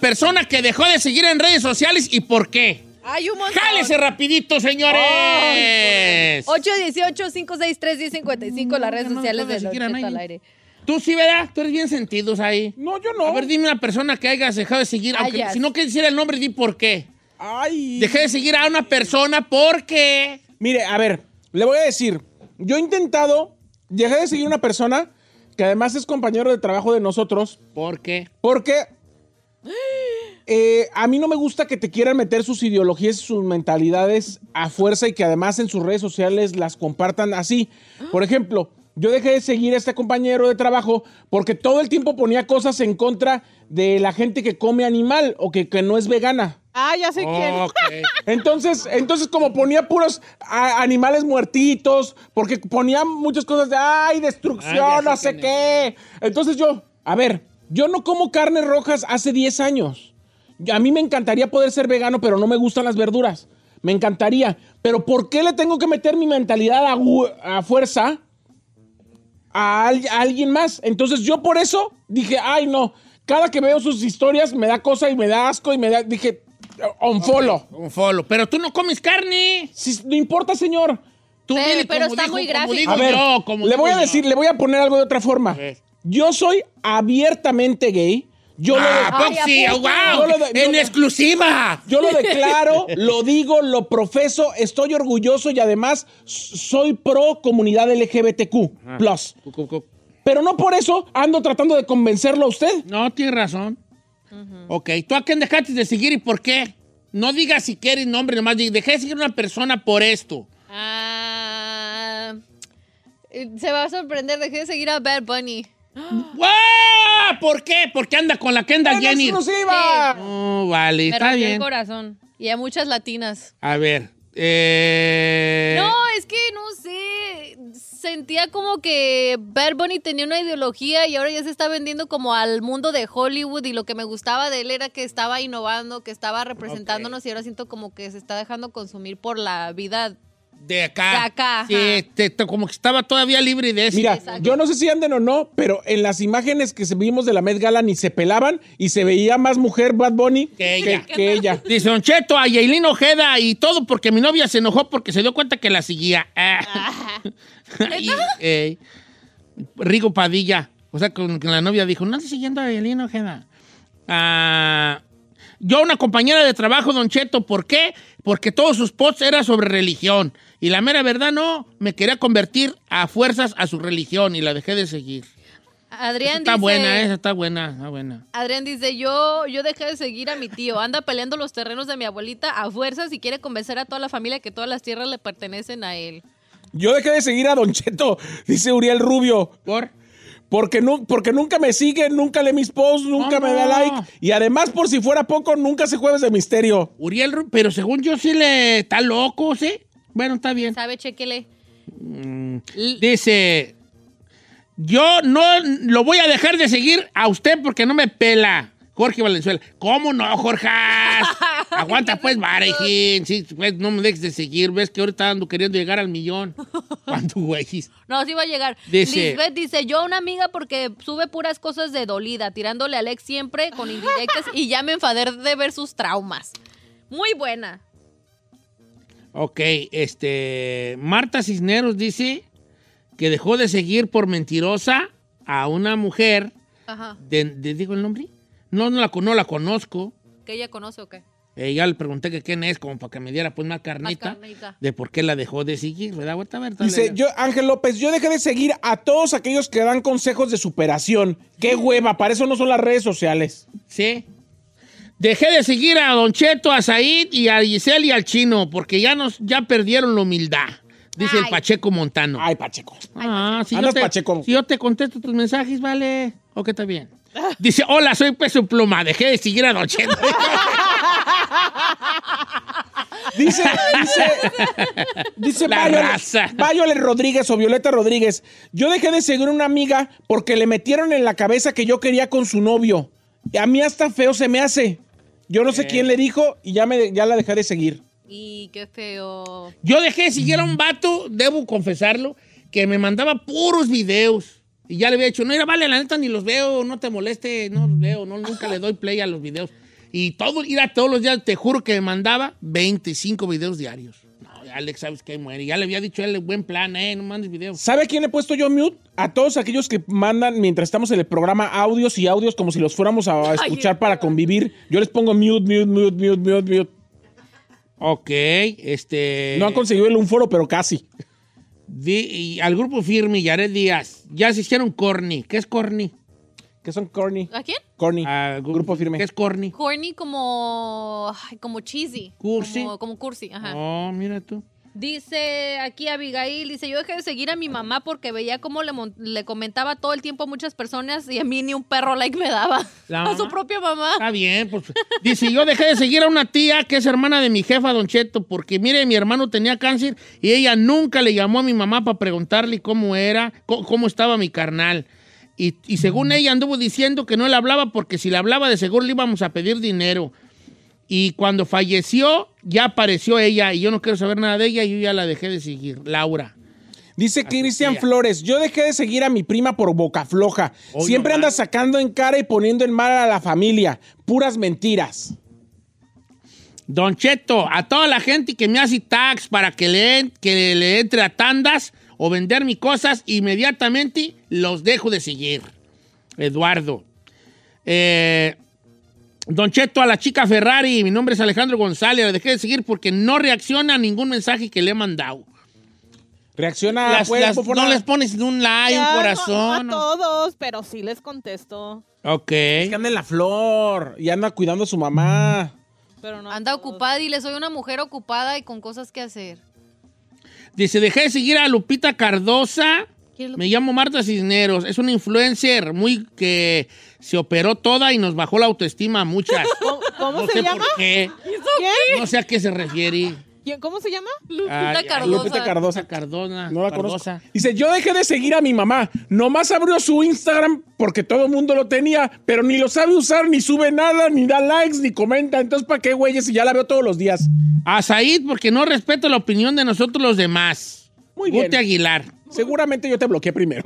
Persona que dejó de seguir en redes sociales y por qué? Hay un montón. ¡Jálese rapidito, señores! 818-563-1055, las redes sociales de nadie. al aire. Tú sí, ¿verdad? Tú eres bien sentidos ahí. No, yo no. A ver, dime una persona que hayas dejado de seguir. Ah, aunque, si no quieres decir el nombre, di por qué. Ay. Dejé de seguir a una persona porque... Mire, a ver, le voy a decir. Yo he intentado, dejé de seguir una persona que además es compañero de trabajo de nosotros, ¿Por qué? porque eh, a mí no me gusta que te quieran meter sus ideologías y sus mentalidades a fuerza y que además en sus redes sociales las compartan así. Por ejemplo, yo dejé de seguir a este compañero de trabajo porque todo el tiempo ponía cosas en contra de la gente que come animal o que, que no es vegana. Ah, ya sé quién. Entonces, entonces como ponía puros a- animales muertitos, porque ponía muchas cosas de, ay, destrucción, no sé qué. Entonces yo, a ver, yo no como carnes rojas hace 10 años. A mí me encantaría poder ser vegano, pero no me gustan las verduras. Me encantaría. Pero ¿por qué le tengo que meter mi mentalidad a fuerza a, al- a alguien más? Entonces yo por eso dije, ay, no. Cada que veo sus historias me da cosa y me da asco y me da, dije, on follow. Un follow. Pero tú no comes carne. Si- no importa, señor. Tú Pero- dile pero como está dijo- muy gráfico. A ver, yo, como le voy a yo. decir, le voy a poner algo de otra forma. Yo soy abiertamente gay. Yo lo, Ah. ¿a poco? ¡Wow! Yo lo de- ¡En yo- exclusiva! yo lo declaro, lo digo, lo profeso, estoy orgulloso y además soy pro comunidad LGBTQ+. Plus. Cu, cu, cu. Pero no por eso ando tratando de convencerlo a usted. No, tienes razón. Ok, ¿tú a quién dejaste de seguir y por qué? No digas si quieres nombre, nomás dejé de seguir a una persona por esto. Ah, eh, se va a sorprender, dejé de seguir a Bad Bunny. ¡Wow! ¿Por qué? Porque anda con la Kendall ¡En Jenner. exclusiva! Oh, vale, Me está rompió el bien. corazón. Y a muchas latinas. A ver. Eh... No, es que no sé. Sentía como que Bad Bunny tenía una ideología y ahora ya se está vendiendo como al mundo de Hollywood. Y lo que me gustaba de él era que estaba innovando, que estaba representándonos. Y ahora siento como que se está dejando consumir por la vida. De acá. De acá, Sí, ajá. te- te- como que estaba todavía libre de eso. Mira, Exacto. yo no sé si anden o no, pero en las imágenes que vimos de la Met Gala ni se pelaban y se veía más mujer Bad Bunny Que ella. que ella. Dice Don Cheto a Yailin Ojeda y todo porque mi novia se enojó porque se dio cuenta que la seguía. Ah. Y, eh, Rigo Padilla. O sea, con, con la novia dijo, no estoy siguiendo a Yailin Ojeda. Ah, yo una compañera de trabajo, Don Cheto, ¿por qué? Porque todos sus posts eran sobre religión. Y la mera verdad no, me quería convertir a fuerzas a su religión y la dejé de seguir. Adrián está dice. buena, esa está buena, está buena. Adrián dice, yo, yo dejé de seguir a mi tío, anda peleando los terrenos de mi abuelita a fuerzas y quiere convencer a toda la familia que todas las tierras le pertenecen a él. Yo dejé de seguir a Don Cheto, dice Uriel Rubio. ¿Por? Porque, nu- porque nunca me sigue, nunca lee mis posts, nunca No, me da no. like. Y además, por si fuera poco, nunca se jueves de misterio. Uriel, pero según yo sí le está loco, ¿sí? Bueno, está bien. ¿Sabe? Chequele. Dice, yo no lo voy a dejar de seguir a usted porque no me pela. Jorge Valenzuela. ¿Cómo no, Jorge? Aguanta pues, Varejín. Sí, pues, no me dejes de seguir. Ves que ahorita ando queriendo llegar al millón. ¿Cuánto, güey? No, sí va a llegar. Dice- Lisbeth dice, yo a una amiga porque sube puras cosas de dolida, tirándole a Alex siempre con indirectas y ya me enfadé de ver sus traumas. Muy buena. Ok, este. Marta Cisneros dice que dejó de seguir por mentirosa a una mujer. Ajá. De, de- ¿Digo el nombre? No, no la, no la conozco. ¿Que ella conoce o qué? Eh, ya le pregunté que quién es, como para que me diera pues más carnita, carnita. de por qué la dejó de seguir, ¿verdad? Ahorita, a ver, Dice, yo, Ángel López, yo dejé de seguir a todos aquellos que dan consejos de superación. Qué hueva, para eso no son las redes sociales. Sí. Dejé de seguir a Don Cheto, a Said y a Giselle y al Chino, porque ya nos, ya perdieron la humildad, dice el. Pacheco Montano. Ay, Pacheco. Ah, si yo, Andas te, pacheco. si yo te contesto tus mensajes, vale. Ok, está bien. Dice, hola, soy Peso Pluma, dejé de seguir a Don Cheto. Dice, dice, dice Violet. Violet Rodríguez o Violeta Rodríguez. Yo dejé de seguir a una amiga porque le metieron en la cabeza que yo quería con su novio. Y a mí hasta feo se me hace. Yo no sé quién le dijo y ya, me, ya la dejé de seguir. Y qué feo. Yo dejé de seguir a un vato, debo confesarlo, que me mandaba puros videos. Y ya le había dicho, no, era vale, la neta ni los veo, no te moleste, no los veo, no, nunca le doy play a los videos. Y todo, ir a todos los días, te juro que me mandaba 25 videos diarios. Alex, sabes que ahí muere. Ya le había dicho a él, buen plan, eh, no mandes videos. ¿Sabe a quién he puesto yo mute? A todos aquellos que mandan mientras estamos en el programa audios y audios como si los fuéramos a escuchar para convivir. Yo les pongo mute, mute, mute, mute, mute, mute. Ok, este... No han conseguido el un foro, pero casi. di- y al grupo Firme, Yared Díaz, ya se hicieron corny. ¿Qué es corny? Que son corny. ¿A quién? Corny. Ah, grupo firme. ¿Qué es corny? Corny como. ay, como cheesy. Cursi. Como, como cursi, ajá. Oh, mira tú. Dice aquí Abigail, dice, yo dejé de seguir a mi mamá porque veía cómo le, mon- le comentaba todo el tiempo a muchas personas y a mí ni un perro like me daba. ¿La a mamá? su propia mamá. Está bien, pues. Dice, yo dejé de seguir a una tía que es hermana de mi jefa, Don Cheto, porque mire, mi hermano tenía cáncer y ella nunca le llamó a mi mamá para preguntarle cómo era, co- cómo, estaba mi carnal. Y, y según ella anduvo diciendo que no le hablaba porque si le hablaba de seguro le íbamos a pedir dinero. Y cuando falleció, ya apareció ella y yo no quiero saber nada de ella y yo ya la dejé de seguir. Laura. Dice Cristian. Flores, yo dejé de seguir a mi prima por boca floja. Hoy Siempre no anda sacando en cara y poniendo en mal a la familia. Puras mentiras. Don Cheto, a toda la gente que me hace tags para que le, en- que le entre a tandas o vender mis cosas, inmediatamente los dejo de seguir. Eduardo. Eh, Don Cheto, a la chica Ferrari, mi nombre es Alejandro González, la dejé de seguir porque no reacciona a ningún mensaje que le he mandado. Reacciona, Las- pues, las- Popona. no les pones un like, Ya, un no- corazón. No, a todos, pero sí les contesto. Ok. Es que anda en la flor y anda cuidando a su mamá. Pero no Anda ocupada y le soy una mujer ocupada y con cosas que hacer. Dice, dejé de seguir a Lupita Cardosa. ¿Quién es Me llamo Marta Cisneros. Es una influencer muy que se operó toda y nos bajó la autoestima a muchas. ¿Cómo, cómo no se sé llama? por qué. ¿Quién? No sé a qué se refiere. ¿Quién? ¿Cómo se llama? Lupita Ay, ay, Cardosa. Lupita Cardosa. Cardona. No la Cardosa. conozco. Dice, yo dejé de seguir a mi mamá. Nomás abrió su Instagram porque todo el mundo lo tenía, pero ni lo sabe usar, ni sube nada, ni da likes, ni comenta. Entonces, ¿para qué, güeyes? Si ya la veo todos los días. A Said, porque no respeto la opinión de nosotros los demás. Muy bien. Guti Aguilar. Seguramente yo te bloqueé primero.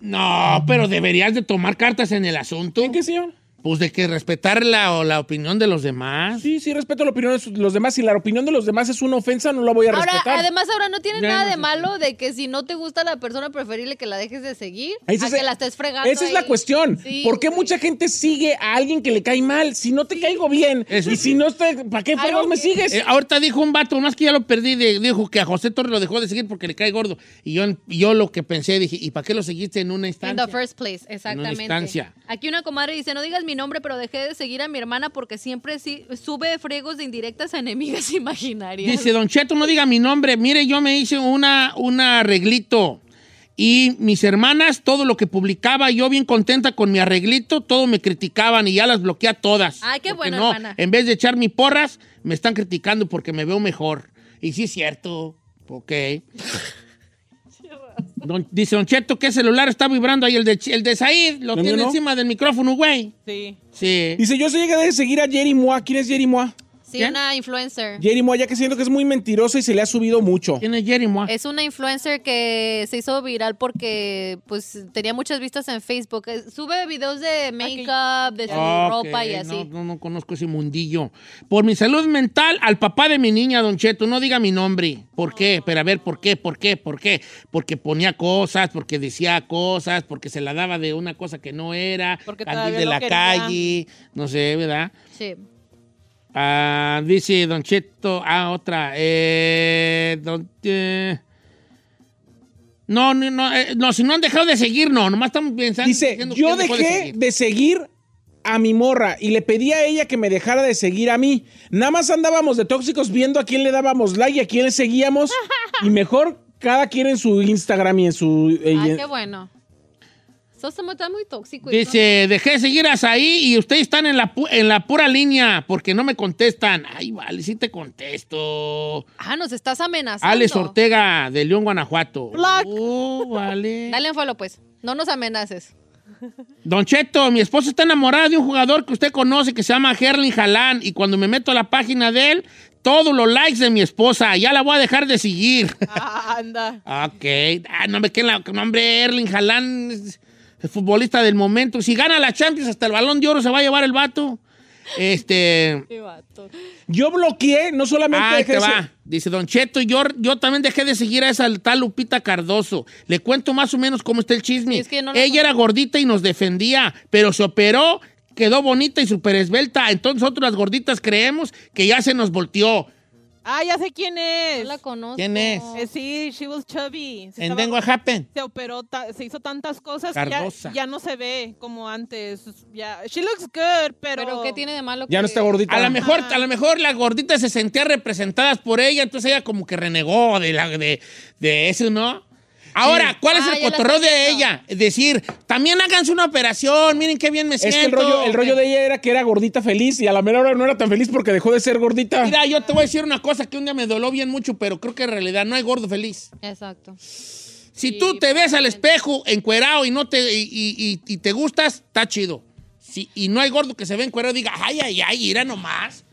No, pero deberías de tomar cartas en el asunto. ¿En qué, señor? Pues de que respetar la, o la opinión de los demás. Sí, sí, respeto la opinión de los demás. Si la opinión de los demás es una ofensa, no la voy a Ahora, respetar. además, ahora no tiene Ya nada no de malo de que si no te gusta la persona, preferible que la dejes de seguir Esa a es- que la estés fregando. Esa es la cuestión. Sí, ¿Por qué mucha gente sigue a alguien que le cae mal? Si no te caigo bien. Eso y sí. si no te. ¿Para qué fregados me sigues? Eh, ahorita dijo un vato, más que ya lo perdí, de- dijo que a José Torres lo dejó de seguir porque le cae gordo. Y yo, yo lo que pensé, dije, ¿y para qué lo seguiste en una In instancia? the first place, exactamente. instancia. Aquí una comadre dice, no digas mi nombre, pero dejé de seguir a mi hermana porque siempre sí, sube fregos de indirectas a enemigas imaginarias. Dice, Don Cheto, no diga mi nombre. Mire, yo me hice una, un arreglito. Y mis hermanas, todo lo que publicaba, yo bien contenta con mi arreglito, todo me criticaban y ya las bloqueé a todas. Ay, qué bueno, no, hermana. En vez de echar mi porras, me están criticando porque me veo mejor. Y sí es cierto. Ok. Don- dice Don Cheto, ¿qué celular está vibrando ahí? El de, el de Said, lo ¿El tiene no? encima del micrófono, güey. Sí. Sí. Dice, yo se llegué de seguir a Jerry Moa. ¿Quién es Jerry Moa? Sí, ¿Quién? una influencer. Jerry Moya que siento que es muy mentirosa y se le ha subido mucho. ¿Quién es Jerry Moa? Es una influencer que se hizo viral porque pues tenía muchas vistas en Facebook. Eh, Sube videos de make-up, de su Ah, ropa y así. No, no, no conozco ese mundillo. Por mi salud mental, al papá de mi niña, Don Cheto, no diga mi nombre. ¿Por qué? Pero a ver, ¿por qué? ¿Por qué? ¿Por qué? Porque ponía cosas, porque decía cosas, porque se la daba de una cosa que no era, Porque de la quería. calle, no sé, ¿verdad? Sí. Ah, dice Don Cheto, ah, otra. Eh, don, eh, no, no, no, eh, no, si no han dejado de seguir, no, nomás estamos pensando. Dice, yo dejé seguir". de seguir a mi morra y le pedí a ella que me dejara de seguir a mí. Nada más andábamos de tóxicos viendo a quién le dábamos like y a quién le seguíamos. y mejor cada quien en su Instagram y en su... en- qué bueno. Eso está muy- está muy tóxico. Dice, dejé de seguir a Saí y ustedes están en la, pu- en la pura línea porque no me contestan. Ay, vale, sí te contesto. Ah, nos estás amenazando. Alex Ortega de León, Guanajuato. Block. Oh, vale. Dale en follow, pues. No nos amenaces. Don Cheto, mi esposa está enamorada de un jugador que usted conoce que se llama Herling Jalán y cuando me meto a la página de él, todos los likes de mi esposa. Ya la voy a dejar de seguir. Ah, anda. ok. Ah, no me queda la nombre Erling Haaland es el futbolista del momento. Si gana la Champions, hasta el balón de oro se va a llevar el vato. Este. Qué vato. Yo bloqueé, no solamente dejé te se- va. Dice Don Cheto, yo, yo también dejé de seguir a esa tal Lupita Cardoso. Le cuento más o menos cómo está el chisme. Sí, es que no la Ella era gordita y nos defendía, pero se operó, quedó bonita y súper esbelta. Entonces nosotros las gorditas creemos que ya se nos volteó. Ah, ya sé quién es. No la conozco. ¿Quién es? Eh, sí, she was chubby. Se En What Happened. se operó, ta- se hizo tantas cosas que Cardosa. ya, ya no se ve como antes. Ya, she looks good, pero... Pero ¿qué tiene de malo? Ya que- no está gordita. A lo mejor, a lo mejor las gorditas se sentían representadas por ella, entonces ella como que renegó de, la, de, de eso, ¿no? Ahora, ¿cuál es Ah, el cotorreo de ella? Decir, también háganse una operación, miren qué bien me Es siento. que el rollo, el rollo de ella era que era gordita feliz y a la mera hora no era tan feliz porque dejó de ser gordita. Mira, yo te voy a decir una cosa que un día me doló bien mucho, pero creo que en realidad no hay gordo feliz. Exacto. Si tú te ves al espejo encuerado y no te y, y- y- y te gustas, está chido. Si, y no hay gordo que se ve encuerado y diga, ay, ay, ay, irá nomás.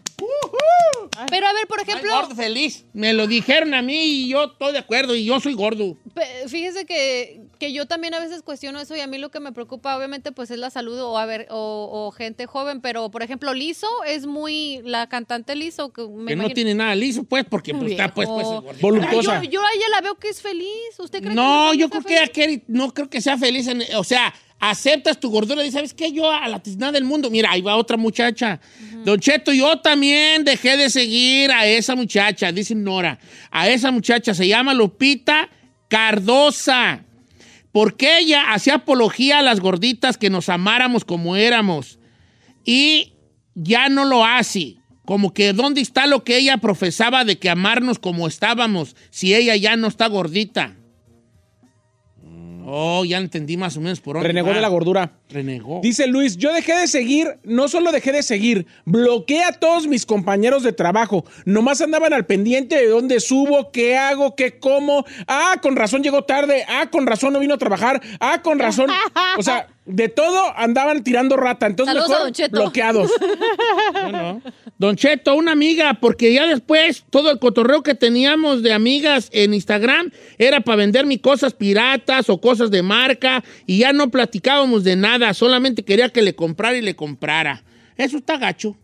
Pero a ver, por ejemplo, gordo feliz. Me lo dijeron a mí y yo estoy de acuerdo y yo soy gordo. fíjese que, que yo también a veces cuestiono eso y a mí lo que me preocupa obviamente pues es la salud o a ver o, o gente joven, pero por ejemplo Lizo es muy la cantante Lizo que, me que no tiene nada liso, pues, porque pues, está pues, pues. Voluptuosa. Yo, yo a ella la veo que es feliz. ¿Usted cree No, que yo creo que ella feliz? no creo que sea feliz. en- o sea, aceptas tu gordura y dices, ¿sabes qué? Yo a la tiznada del mundo. Mira, ahí va otra muchacha. Don Cheto, yo también dejé de seguir a esa muchacha, dice Nora. A esa muchacha se llama Lupita Cardosa. Porque ella hacía apología a las gorditas que nos amáramos como éramos. Y ya no lo hace. Como que dónde está lo que ella profesaba de que amarnos como estábamos si ella ya no está gordita. Oh, ya entendí más o menos por dónde Renegó va. de la gordura. Renegó. Dice Luis, yo dejé de seguir, no solo dejé de seguir, bloqueé a todos mis compañeros de trabajo. Nomás andaban al pendiente de dónde subo, qué hago, qué como. Ah, con razón llegó tarde. Ah, con razón no vino a trabajar. Ah, con razón. O sea, de todo andaban tirando rata. Entonces Saludos a mejor Don Cheto. bloqueados. Don Cheto, una amiga, porque ya después todo el cotorreo que teníamos de amigas en Instagram era para vender mis cosas piratas o cosas de marca y ya no platicábamos de nada, solamente quería que le comprara y le comprara. Eso está gacho.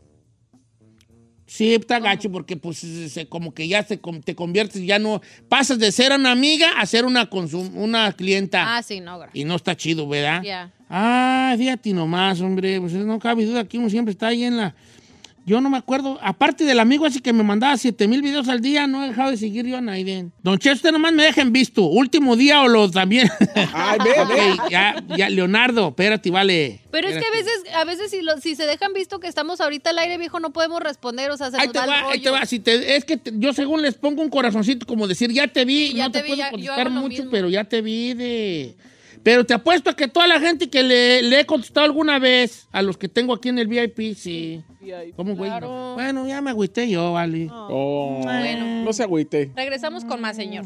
Sí, está gacho porque pues se- como que ya se, te conviertes, ya no, pasas de ser una amiga a ser una, consum- una clienta. Ah, sí, no, gracias. Y no está chido, ¿verdad? Ya. Ah, fíjate nomás, hombre. Pues no cabe duda que uno siempre está ahí en la. Yo no me acuerdo. Aparte del amigo así que me mandaba 7 mil videos al día, no he dejado de seguir yo a Naiden. Don Che, usted nomás me deja en visto. Último día o lo también. Ay, ve, ve. Ok, ya, ya, Leonardo, espérate, vale. Pero es que a veces, a veces si, lo- si se dejan visto que estamos ahorita al aire, viejo, no podemos responder, o sea, se Ahí nos te va el va, ahí te rollo. va. Si te- es que te- yo según les pongo un corazoncito como decir, ya te vi, Ya no te te, vi, puedo ya- contestar mucho, mismo. pero ya te vi de... Pero te apuesto a que toda la gente que le, le he contestado alguna vez, a los que tengo aquí en el VIP, sí. ¿Cómo, güey? Claro. Bueno, ya me agüité yo, vale. Oh, Bueno. No se agüite. Regresamos con más, señor.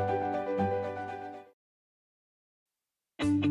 Thank you.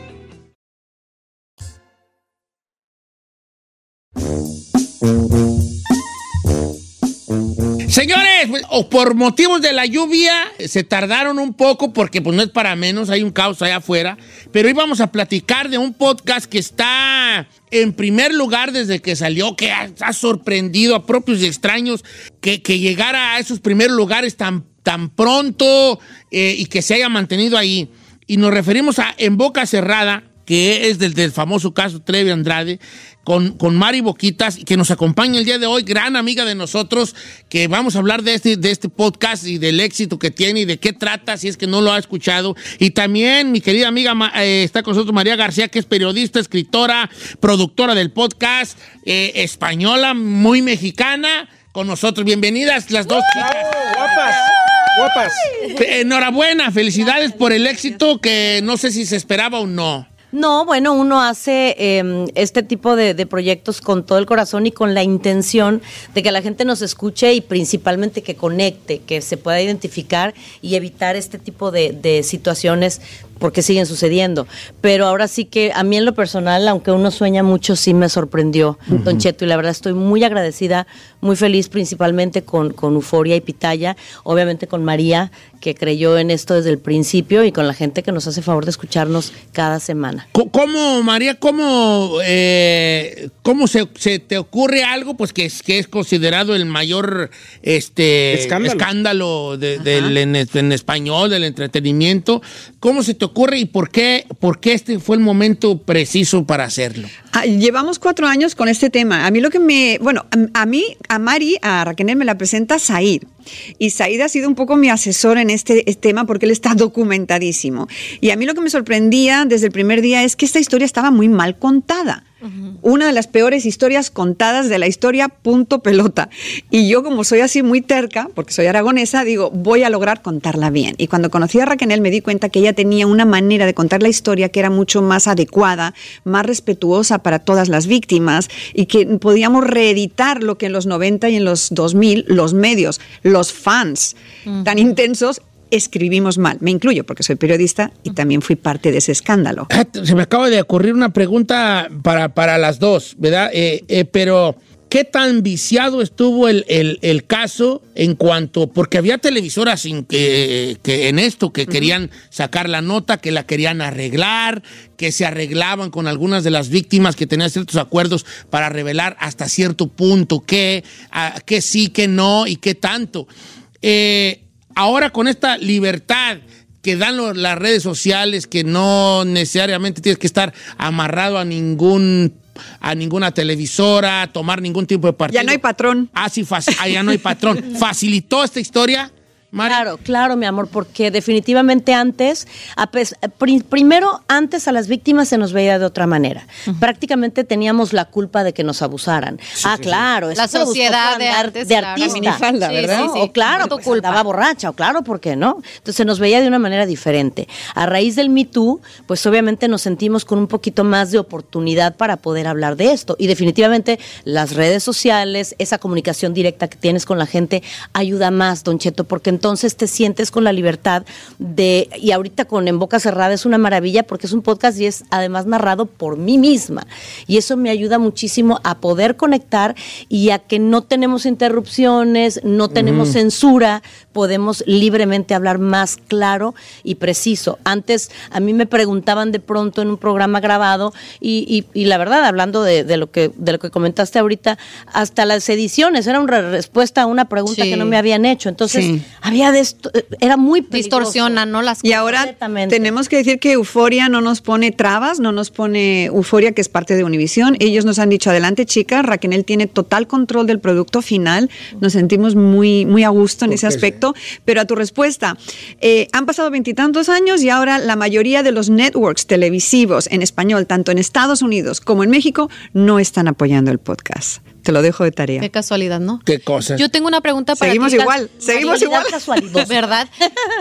o por motivos de la lluvia se tardaron un poco porque pues no es para menos, hay un caos allá afuera, pero hoy vamos a platicar de un podcast que está en primer lugar desde que salió, que ha, ha sorprendido a propios y extraños que, que llegara a esos primeros lugares tan, tan pronto eh, y que se haya mantenido ahí. Y nos referimos a En Boca Cerrada, que es del, del famoso caso Trevi Andrade, con, con Mari Boquitas, que nos acompaña el día de hoy, gran amiga de nosotros, que vamos a hablar de este, de este podcast y del éxito que tiene y de qué trata, si es que no lo ha escuchado. Y también mi querida amiga eh, está con nosotros María García, que es periodista, escritora, productora del podcast, eh, española, muy mexicana, con nosotros. Bienvenidas las dos chicas. Guapas, guapas. Enhorabuena, felicidades por el éxito que no sé si se esperaba o no. No, bueno, uno hace eh, este tipo de, proyectos con todo el corazón y con la intención de que la gente nos escuche y principalmente que conecte, que se pueda identificar y evitar este tipo de situaciones porque siguen sucediendo. Pero ahora sí que a mí en lo personal, aunque uno sueña mucho, sí me sorprendió, Don Cheto, y la verdad estoy muy agradecida, muy feliz principalmente con, con Euforia y Pitaya, obviamente con María, que creyó en esto desde el principio, y con la gente que nos hace favor de escucharnos cada semana. ¿Cómo, María, cómo, eh, cómo se, se te ocurre algo pues que es, que es considerado el mayor este, Escándalo. escándalo de- del, en, en español, del entretenimiento? ¿Cómo se te ocurre y por qué, por qué este fue el momento preciso para hacerlo? Ah, llevamos cuatro años con este tema. A mí lo que me. Bueno, a, mí, a Mari, a Raquel me la presenta Said. Y Said ha sido un poco mi asesor en este tema porque él está documentadísimo. Y a mí lo que me sorprendía desde el primer día es que esta historia estaba muy mal contada. Una de las peores historias contadas de la historia, punto pelota. Y yo, como soy así muy terca, porque soy aragonesa, digo, voy a lograr contarla bien. Y cuando conocí a Raquel me di cuenta que ella tenía una manera de contar la historia que era mucho más adecuada, más respetuosa para todas las víctimas y que podíamos reeditar lo que en los 90 y en los 2000 los medios, los fans tan intensos escribimos mal. Me incluyo porque soy periodista y también fui parte de ese escándalo. Ah, Se me acaba de ocurrir una pregunta para, para las dos, ¿verdad? Eh, eh, pero, ¿qué tan viciado estuvo el, el- el caso en cuanto, porque había televisoras sin que, que en esto que querían sacar la nota, que la querían arreglar, que se arreglaban con algunas de las víctimas que tenían ciertos acuerdos para revelar hasta cierto punto qué, qué sí, qué no y qué tanto. Eh, ahora con esta libertad que dan lo- las redes sociales, que no necesariamente tienes que estar amarrado a ningún a ninguna televisora, tomar ningún tipo de partido. Ya no hay patrón. Ah, sí, ah, ya no hay patrón. ¿Facilitó esta historia? Mari. Claro, claro, mi amor, porque definitivamente antes, primero, antes a las víctimas se nos veía de otra manera. Prácticamente teníamos la culpa de que nos abusaran. ah, claro. La eso se buscó sociedad de andar antes, de claro. artista. Minifalda, Sí, ¿verdad? sí, sí. O claro, Tu pues culpa. andaba borracha, o claro, ¿por qué no? Entonces se nos veía de una manera diferente. A raíz del Me Too, pues obviamente nos sentimos con un poquito más de oportunidad para poder hablar de esto. Y definitivamente las redes sociales, esa comunicación directa que tienes con la gente, ayuda más, Don Cheto, porque entonces te sientes con la libertad de, y ahorita con En Boca Cerrada es una maravilla porque es un podcast y es además narrado por mí misma. Y eso me ayuda muchísimo a poder conectar y a que no tenemos interrupciones, no tenemos censura, podemos libremente hablar más claro y preciso. Antes a mí me preguntaban de pronto en un programa grabado y, y- y la verdad, hablando de, de lo que, de lo que comentaste ahorita, hasta las ediciones era una respuesta a una pregunta Sí. que no me habían hecho. Entonces, Sí. Había de esto, eh, era muy peligroso. Distorsionan, ¿no? Las Y ahora tenemos que decir que Euforia no nos pone trabas, no nos pone Euforia, que es parte de Univisión. Ellos nos han dicho, adelante chicas, Raquel tiene total control del producto final. Nos sentimos muy, muy a gusto en ese aspecto. Pero a tu respuesta, eh, han pasado veintitantos años y ahora la mayoría de los networks televisivos en español, tanto en Estados Unidos como en México, no están apoyando el podcast. Te lo dejo de tarea. Qué casualidad, ¿no? Qué cosas. Yo tengo una pregunta para Seguimos ti, Cas- igual, seguimos igual. casualidad. ¿Verdad?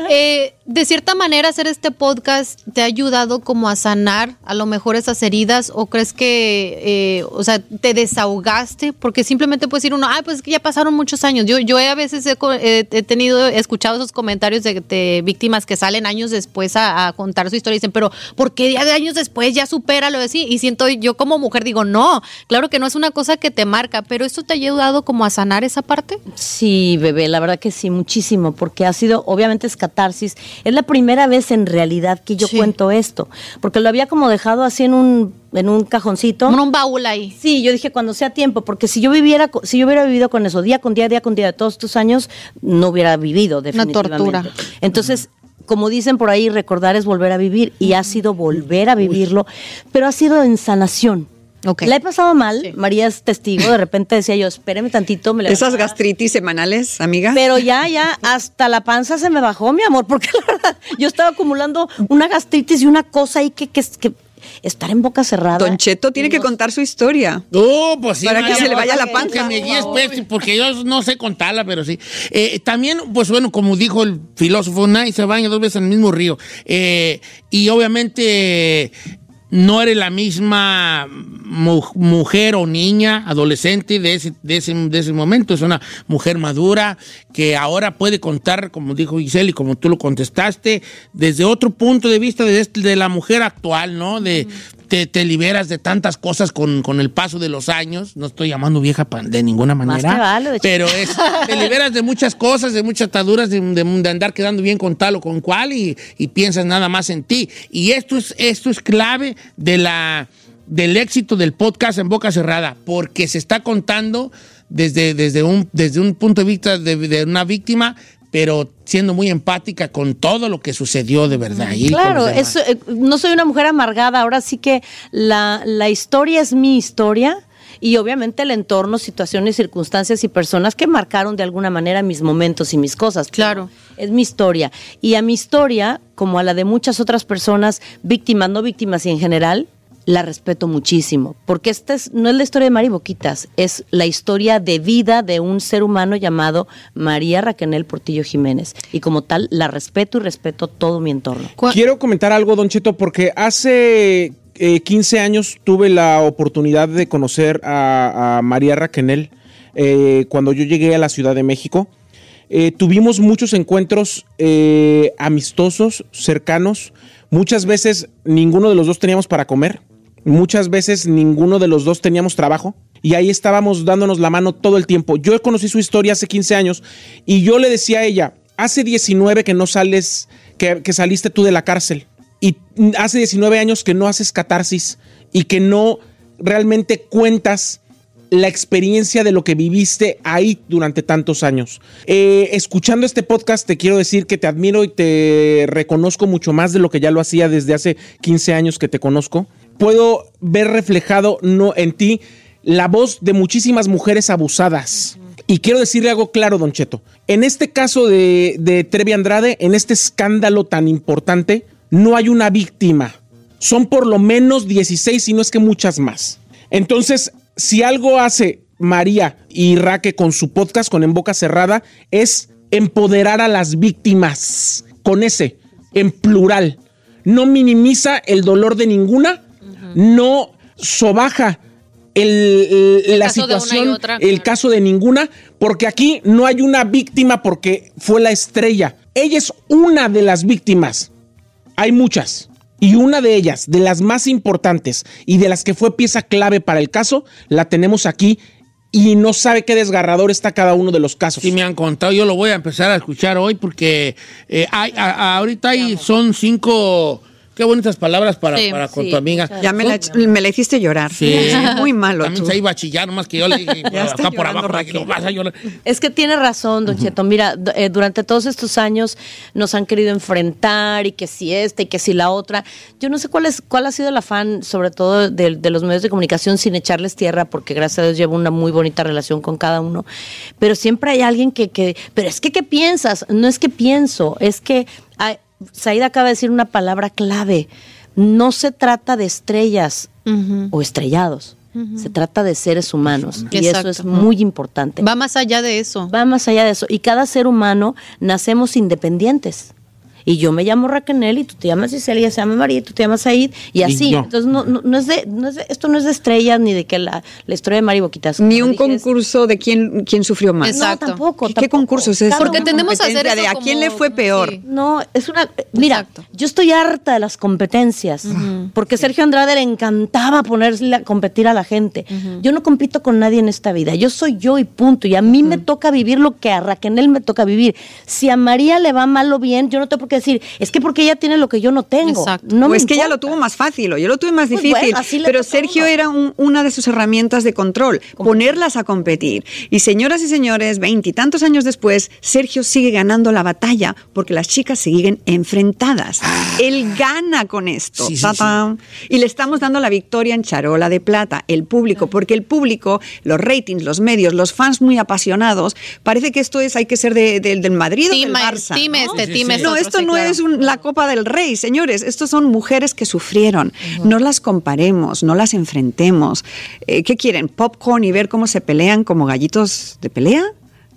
Eh, de cierta manera, hacer este podcast te ha ayudado como a sanar a lo mejor esas heridas o crees que, eh, o sea, te desahogaste porque simplemente puedes decir uno, ay, pues es que ya pasaron muchos años. Yo, yo he a veces he, tenido, he escuchado esos comentarios de, de víctimas que salen años después a, a contar su historia y dicen, pero ¿por qué de años después ya supéralo así? Y siento yo como mujer digo, no, claro que no es una cosa que te marca, pero esto te ha ayudado como a sanar esa parte. Sí, bebé, la verdad que sí, muchísimo, porque ha sido, obviamente es catarsis. Es la primera vez en realidad que yo Sí. cuento esto, porque lo había como dejado así en un, en un cajoncito. Como un baúl ahí. Sí, yo dije cuando sea tiempo, porque si yo viviera, si yo hubiera vivido con eso día con día, día con día de todos estos años, no hubiera vivido definitivamente. tortura. Entonces, como dicen por ahí, recordar es volver a vivir y ha sido volver a vivirlo, pero ha sido en sanación. Ok. La he pasado mal, María es testigo, de repente decía yo, espéreme tantito, me Esas gastritis semanales, amiga. Pero ya, ya, hasta la panza se me bajó, mi amor, porque la verdad, yo estaba acumulando una gastritis y una cosa ahí que, que, que estar en boca cerrada. Don Cheto tiene que contar su historia. No, pues sí. Para que se le vaya la que panza. me guíes, pues, porque yo no sé contarla, pero sí. Eh, también, pues bueno, como dijo el filósofo, nadie se baña dos veces en el mismo río. Eh, y obviamente no eres la misma mu- mujer o niña, adolescente de ese, de, ese, de ese momento. Es una mujer madura que ahora puede contar, como dijo Giselle y como tú lo contestaste, desde otro punto de vista de, este- de la mujer actual, ¿no? De, te, te liberas de tantas cosas con, con el paso de los años. No estoy llamando vieja de ninguna Más manera. te vale, pero es, te liberas de muchas cosas, de muchas ataduras, de, de- de andar quedando bien con tal o con cual y, y piensas nada más en ti. Y esto es, esto es clave de la, del éxito del podcast en boca cerrada, porque se está contando desde, desde, un, desde un punto de vista de, de una víctima, pero siendo muy empática con todo lo que sucedió de verdad. con Claro, eso, eh, no soy una mujer amargada, ahora sí que la, la historia es mi historia y obviamente el entorno, situaciones, circunstancias y personas que marcaron de alguna manera mis momentos y mis cosas. Claro. Es mi historia. Y a mi historia, como a la de muchas otras personas, víctimas, no víctimas y en general, la respeto muchísimo, porque esta es, no es la historia de Mari Boquitas, es la historia de vida de un ser humano llamado María Raquel Portillo Jiménez. Y como tal, la respeto y respeto todo mi entorno. Quiero comentar algo, Don Cheto, porque hace eh, 15 años tuve la oportunidad de conocer a, a María Raquenel eh, cuando yo llegué a la Ciudad de México. Eh, tuvimos muchos encuentros eh, amistosos, cercanos. Muchas veces ninguno de los dos teníamos para comer. Muchas veces ninguno de los dos teníamos trabajo. Y ahí estábamos dándonos la mano todo el tiempo. Yo conocí su historia hace 15 años y yo le decía a ella, hace 19 que no sales, que, saliste tú de la cárcel. Y hace 19 años que no haces catarsis y que no realmente cuentas la experiencia de lo que viviste ahí durante tantos años. Eh, escuchando este podcast te quiero decir que te admiro y te reconozco mucho más de lo que ya lo hacía desde hace 15 años que te conozco. Puedo ver reflejado no, en ti la voz de muchísimas mujeres abusadas. Y quiero decirle algo claro, Don Cheto. En este caso de, de Trevi Andrade, en este escándalo tan importante, no hay una víctima. Son por lo menos 16, si no es que muchas más. Entonces, si algo hace María y Raque con su podcast, con En Boca Cerrada, es empoderar a las víctimas. Con ese, en plural. No minimiza el dolor de ninguna, no sobaja el, El la situación, otra, el claro. caso de ninguna, porque aquí no hay una víctima porque fue la estrella. Ella es una de las víctimas. Hay muchas. Y una de ellas, de las más importantes y de las que fue pieza clave para el caso, la tenemos aquí y no sabe qué desgarrador está cada uno de los casos. Sí, me han contado. Yo lo voy a empezar a escuchar hoy porque eh, hay, a- a- ahorita hay, son cinco. Qué bonitas palabras para, Sí, para con sí, tu amiga. Ya me la, me la hiciste llorar. Sí. Muy malo También tú. se iba a chillar, nomás que yo le dije Ya está acá por abajo, no vas a llorar. Es que tiene razón, don Cheto. Mira, eh, durante todos estos años nos han querido enfrentar y que si esta y que si la otra. Yo no sé cuál es cuál ha sido el afán, sobre todo de, de los medios de comunicación, sin echarles tierra, porque gracias a Dios llevo una muy bonita relación con cada uno. Pero siempre hay alguien que, que pero es que ¿qué piensas? No es que pienso, es que hay- Said acaba de decir una palabra clave. No se trata de estrellas o estrellados. Se trata de seres humanos. Y eso es muy importante Va más allá de eso. va más allá de eso. Y cada ser humano nacemos independientes. Y yo me llamo Raquel y tú te llamas Giselle, ella se llama María y tú te llamas Said y así. Entonces no, no, no es de, no es de- esto no es de estrellas ni de que la, la historia de Mari Boquitas. Ni un es- concurso de quién, quién sufrió más. Exacto. No, tampoco. ¿Qué, qué tampoco. concurso es ese? Porque tendemos a hacer de eso a quién como- le fue peor. sí. No, es una. Mira, Exacto. yo estoy harta de las competencias. Porque Sergio Andrade le encantaba ponerse a competir a la gente. Yo no compito con nadie en esta vida. Yo soy yo y punto. Y a mí me toca vivir lo que a Raquel me toca vivir. Si a María le va mal o bien, yo no tengo qué decir, es que porque ella tiene lo que yo no tengo. Exacto. No o me es que ella lo importa. tuvo más fácil, o yo lo tuve más Pues difícil. bueno, pero Sergio era un- una de sus herramientas de control, ponerlas a competir. Y señoras y señores, veintitantos años después, Sergio sigue ganando la batalla porque las chicas siguen enfrentadas. Él gana con esto. Ah. Sí, sí, ¡Tatán! Y le estamos dando la victoria en charola de plata, el público, porque el público, los ratings, los medios, los fans muy apasionados, parece que esto es, hay que ser de- de- del Madrid o del Barça. team ¿no? este, Sí, team sí. este No, otro, esto no claro. es un- la Copa del Rey, señores. Estos son mujeres que sufrieron. No las comparemos, no las enfrentemos. Eh, ¿Qué quieren? ¿Popcorn y ver cómo se pelean como gallitos de pelea?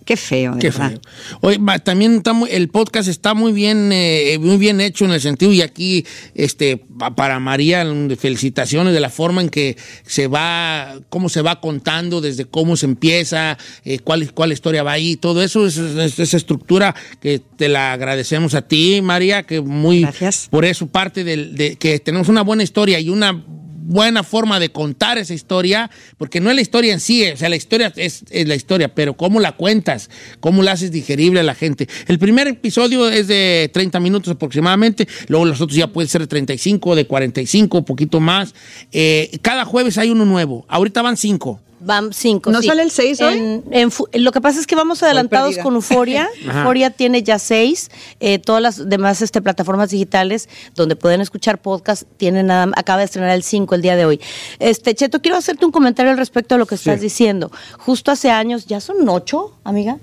Qué feo, de Qué verdad. feo. Oye, ma, también está muy- el podcast está muy bien, eh, muy bien hecho en el sentido, y aquí, este, pa- para María, felicitaciones de la forma en que se va, cómo se va contando, desde cómo se empieza, eh, cuál, cuál historia va ahí, todo eso, es, es- esa estructura que te la agradecemos a ti, María, que muy, Gracias. por eso parte del, de que tenemos una buena historia y una buena forma de contar esa historia, porque no es la historia en sí, o sea, la historia es, la historia, pero cómo la cuentas, cómo la haces digerible a la gente. El primer episodio es de 30 minutos aproximadamente, luego los otros ya pueden ser de 35, de 45, un poquito más. Eh, cada jueves hay uno nuevo, ahorita van cinco. Van cinco. ¿No sí. sale el seis hoy? En- en fu- lo que pasa es que vamos adelantados con Euforia. Euforia tiene ya seis. Eh, todas las demás este, plataformas digitales donde pueden escuchar podcast tienen nada acaba de estrenar el 5 el día de hoy. Este, Cheto, quiero hacerte un comentario al respecto de lo que estás diciendo. Justo hace años, ya son ocho, amiga,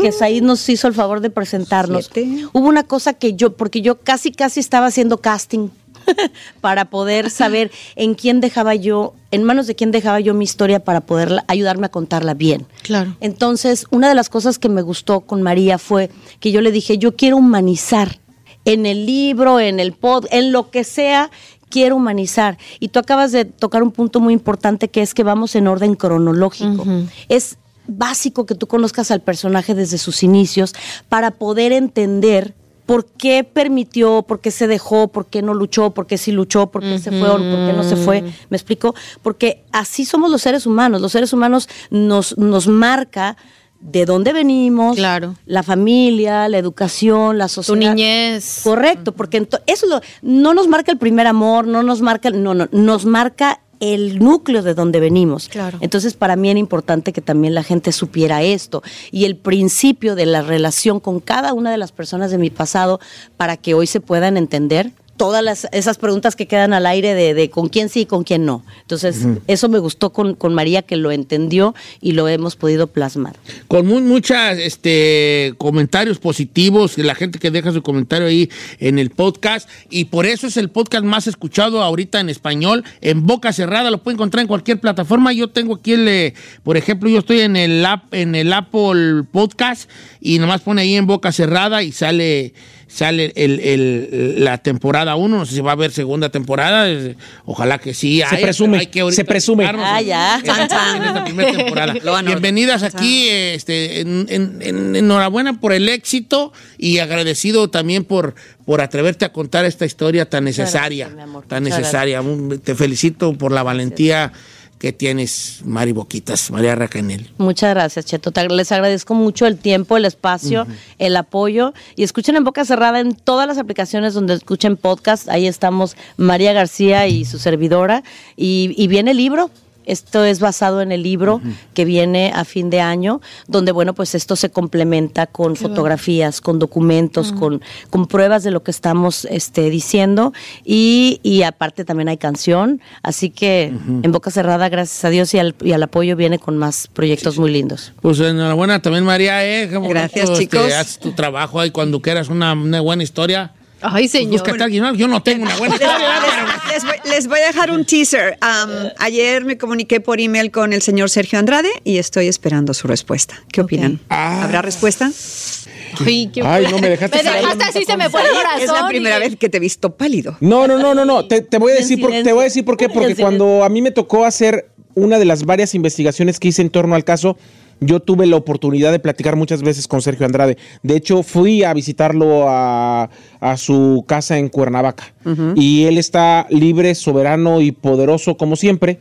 que Said nos hizo el favor de presentarnos. Siete. Hubo una cosa que yo, porque yo casi, casi estaba haciendo casting para poder saber en quién dejaba yo, en manos de quién dejaba yo mi historia para poder ayudarme a contarla bien. Claro. Entonces, una de las cosas que me gustó con María fue que yo le dije, yo quiero humanizar en el libro, en el pod, en lo que sea, quiero humanizar. Y tú acabas de tocar un punto muy importante que es que vamos en orden cronológico. Es básico que tú conozcas al personaje desde sus inicios para poder entender por qué permitió, por qué se dejó, por qué no luchó, por qué sí luchó, por qué se fue o por qué no se fue. ¿Me explico? Porque así somos los seres humanos. Los seres humanos nos, nos marca de dónde venimos, Claro. la familia, la educación, la Tu sociedad. niñez. Correcto, porque eso lo- no nos marca el primer amor, no nos marca, no, no, nos marca el núcleo de donde venimos. Claro. Entonces, para mí era importante que también la gente supiera esto y el principio de la relación con cada una de las personas de mi pasado para que hoy se puedan entender todas las, esas preguntas que quedan al aire de, de con quién sí y con quién no. Entonces, eso me gustó con, con María, que lo entendió y lo hemos podido plasmar. Con muy, muchas este, comentarios positivos, la gente que deja su comentario ahí en el podcast. Y por eso es el podcast más escuchado ahorita en español, en boca cerrada. Lo puede encontrar en cualquier plataforma. Yo tengo aquí, el, eh, por ejemplo, yo estoy en el, app, en el Apple Podcast y nomás pone ahí en boca cerrada y sale sale el, el- la temporada 1, no sé si va a haber segunda temporada, ojalá que sí. Se presume, ahorita se presume. Ah, en- ya. en en esta primera temporada. Bienvenidas aquí, este, en- en- en- enhorabuena por el éxito y agradecido también por, por atreverte a contar esta historia tan necesaria, gracias, mi amor. tan necesaria. Te felicito por la valentía que tienes, Mari Boquitas, María Racanel. Muchas gracias, Cheto. Les agradezco mucho el tiempo, el espacio, el apoyo. Y escuchen en boca cerrada en todas las aplicaciones donde escuchen podcast. Ahí estamos María García y su servidora. Y, y viene el libro. Esto es basado en el libro que viene a fin de año, donde, bueno, pues esto se complementa con fotografías, con documentos, con, con pruebas de lo que estamos este, diciendo. Y, y aparte también hay canción. Así que en boca cerrada, gracias a Dios y al, y al apoyo, viene con más proyectos muy lindos. Pues enhorabuena también, María. Eh, Gracias, este, chicos. haces tu trabajo ahí cuando quieras una, una buena historia. Ay, Pues señor. Yo no tengo una buena. Les voy, les voy a dejar un teaser. Um, ayer me comuniqué por email con el señor Sergio Andrade y estoy esperando su respuesta. ¿Qué opinan? Ah. ¿Habrá respuesta? Ay, qué Ay, no me dejaste Me dejaste así, se me fue el corazón. Es la primera y- vez que te he visto pálido. No, no, no, no, no. Te, te voy a decir por, te voy a decir por qué. Porque cuando a mí me tocó hacer una de las varias investigaciones que hice en torno al caso, yo tuve la oportunidad de platicar muchas veces con Sergio Andrade. De hecho, fui a visitarlo a, a su casa en Cuernavaca. Y él está libre, soberano y poderoso como siempre,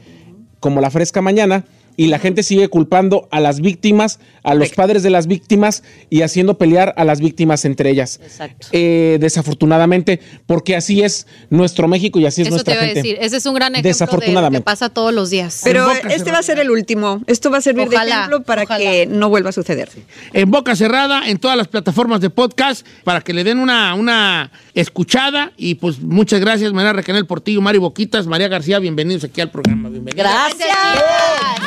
como la fresca mañana. Y la gente sigue culpando a las víctimas, a los padres de las víctimas y haciendo pelear a las víctimas entre ellas. Exacto. Eh, desafortunadamente, porque así es nuestro México y así es Eso te iba a decir. Ese es un gran ejemplo de lo que pasa todos los días. Pero este va a ser el último. Esto va a servir Ojalá, de ejemplo para ojalá. que no vuelva a suceder. En boca cerrada, en todas las plataformas de podcast, para que le den una, una escuchada. Y pues muchas gracias, María Raquel Portillo, Mari Boquitas, María García, bienvenidos aquí al programa. Bienvenidos. Gracias.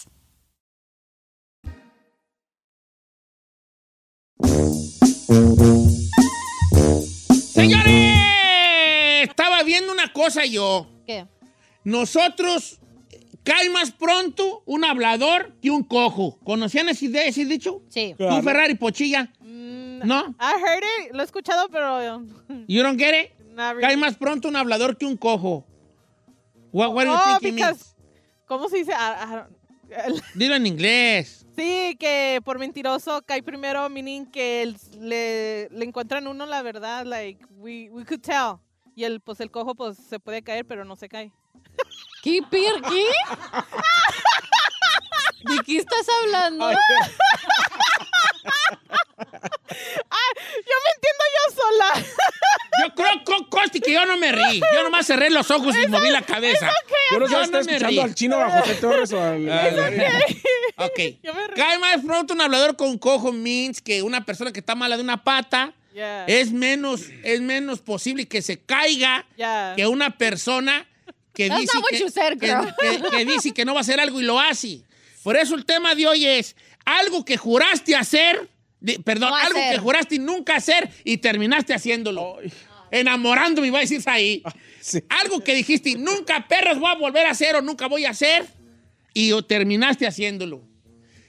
Señores, estaba viendo una cosa yo. ¿Qué? Nosotros cae más pronto un hablador que un cojo. ¿Conocían ese, de- ese dicho? Sí. ¿Tú, Ferrari Pochilla? ¿No? I heard it, lo he escuchado, pero... You don't get it? Really. Cae más pronto un hablador que un cojo. What, what do you Oh, because-? ¿Cómo se dice? I- I don't- Dilo en inglés. Sí, que por mentiroso cae primero, meaning que el- le, le encuentran uno la verdad, like, we, we could tell. Y el, pues el cojo, pues, se puede caer, pero no se cae. ¿Qué, Pierre? ¿Qué? ¿De qué estás hablando? Ay, yo me entiendo yo sola. Yo creo, Co- Costi, que yo no me reí. Yo nomás cerré los ojos y moví la cabeza. Yo no sé si está escuchando al chino a José Torres o al... Ok. Cae más pronto un hablador con cojo means que una persona que está mala de una pata Yeah. es menos, es menos posible que se caiga Yeah. que una persona que That's dice not what que, you said, que- que dice que no va a hacer algo y lo hace. Por eso el tema de hoy es algo que juraste hacer, di- perdón, No algo hacer. que juraste nunca hacer y terminaste haciéndolo. Enamorándome, iba a decir ahí. sí. Algo que dijiste, nunca perros voy a volver a hacer o nunca voy a hacer y o terminaste haciéndolo.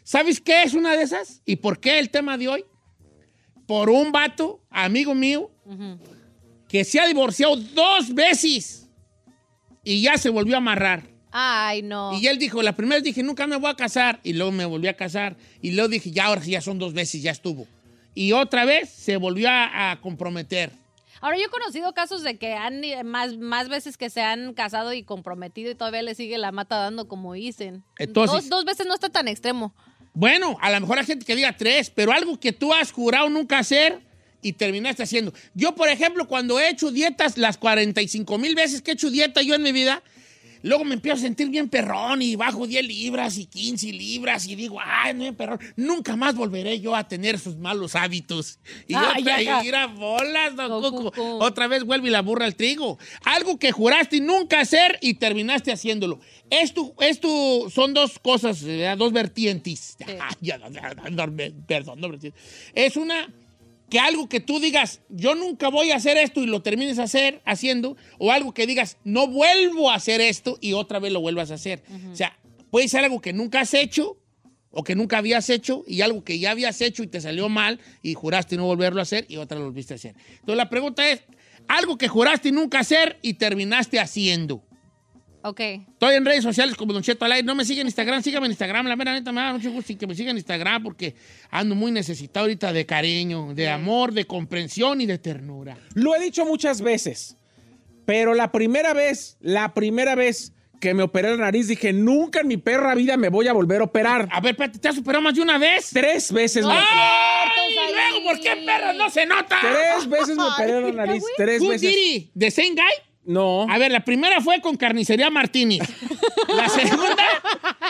¿Sabes qué es una de esas? ¿Y por qué el tema de hoy? Por un vato, amigo mío, que se ha divorciado dos veces y ya se volvió a amarrar. Ay, no. Y él dijo, la primera vez dije, nunca me voy a casar. Y luego me volví a casar. Y luego dije, ya ahora sí, ya son dos veces, ya estuvo. Y otra vez se volvió a, a comprometer. Ahora yo he conocido casos de que han eh, más, más veces que se han casado y comprometido y todavía le sigue la mata dando como dicen. Entonces- dos, dos veces no está tan extremo. Bueno, a lo mejor hay gente que diga tres, pero algo que tú has jurado nunca hacer y terminaste haciendo. Yo, por ejemplo, cuando he hecho dietas, las 45 mil veces que he hecho dieta yo en mi vida, luego me empiezo a sentir bien perrón y bajo 10 libras y 15 libras y digo, ay, no, perrón, nunca más volveré yo a tener esos malos hábitos. Y Ah, otra, ya. y ir a bolas, don Don Cuco. Cuco. Otra vez vuelve y la burra al trigo. Algo que juraste nunca hacer y terminaste haciéndolo. Esto, esto son dos cosas, ¿verdad? dos vertientes. Ya, perdón, no vertientes. Es una que algo que tú digas, yo nunca voy a hacer esto y lo termines hacer, haciendo, o algo que digas, no vuelvo a hacer esto y otra vez lo vuelvas a hacer. O sea, puede ser algo que nunca has hecho o que nunca habías hecho y algo que ya habías hecho y te salió mal y juraste no volverlo a hacer y otra lo volviste a hacer. Entonces la pregunta es, algo que juraste nunca hacer y terminaste haciendo. Ok. Estoy en redes sociales como Don Cheto al aire. No me siguen en Instagram, síganme en Instagram. La mera neta me da mucho gusto que me sigan en Instagram porque ando muy necesitado ahorita de cariño, de amor, de comprensión y de ternura. Lo he dicho muchas veces, pero la primera vez, la primera vez que me operé la nariz, dije, nunca en mi perra vida me voy a volver a operar. A ver, espérate, ¿te has superado más de una vez? Tres veces me ¡Ay! Entonces, luego, ¿por qué perros no se nota? Tres veces me operé la nariz. Tres veces. ¿The same guy? No. A ver, la primera fue con Carnicería Martínez. La segunda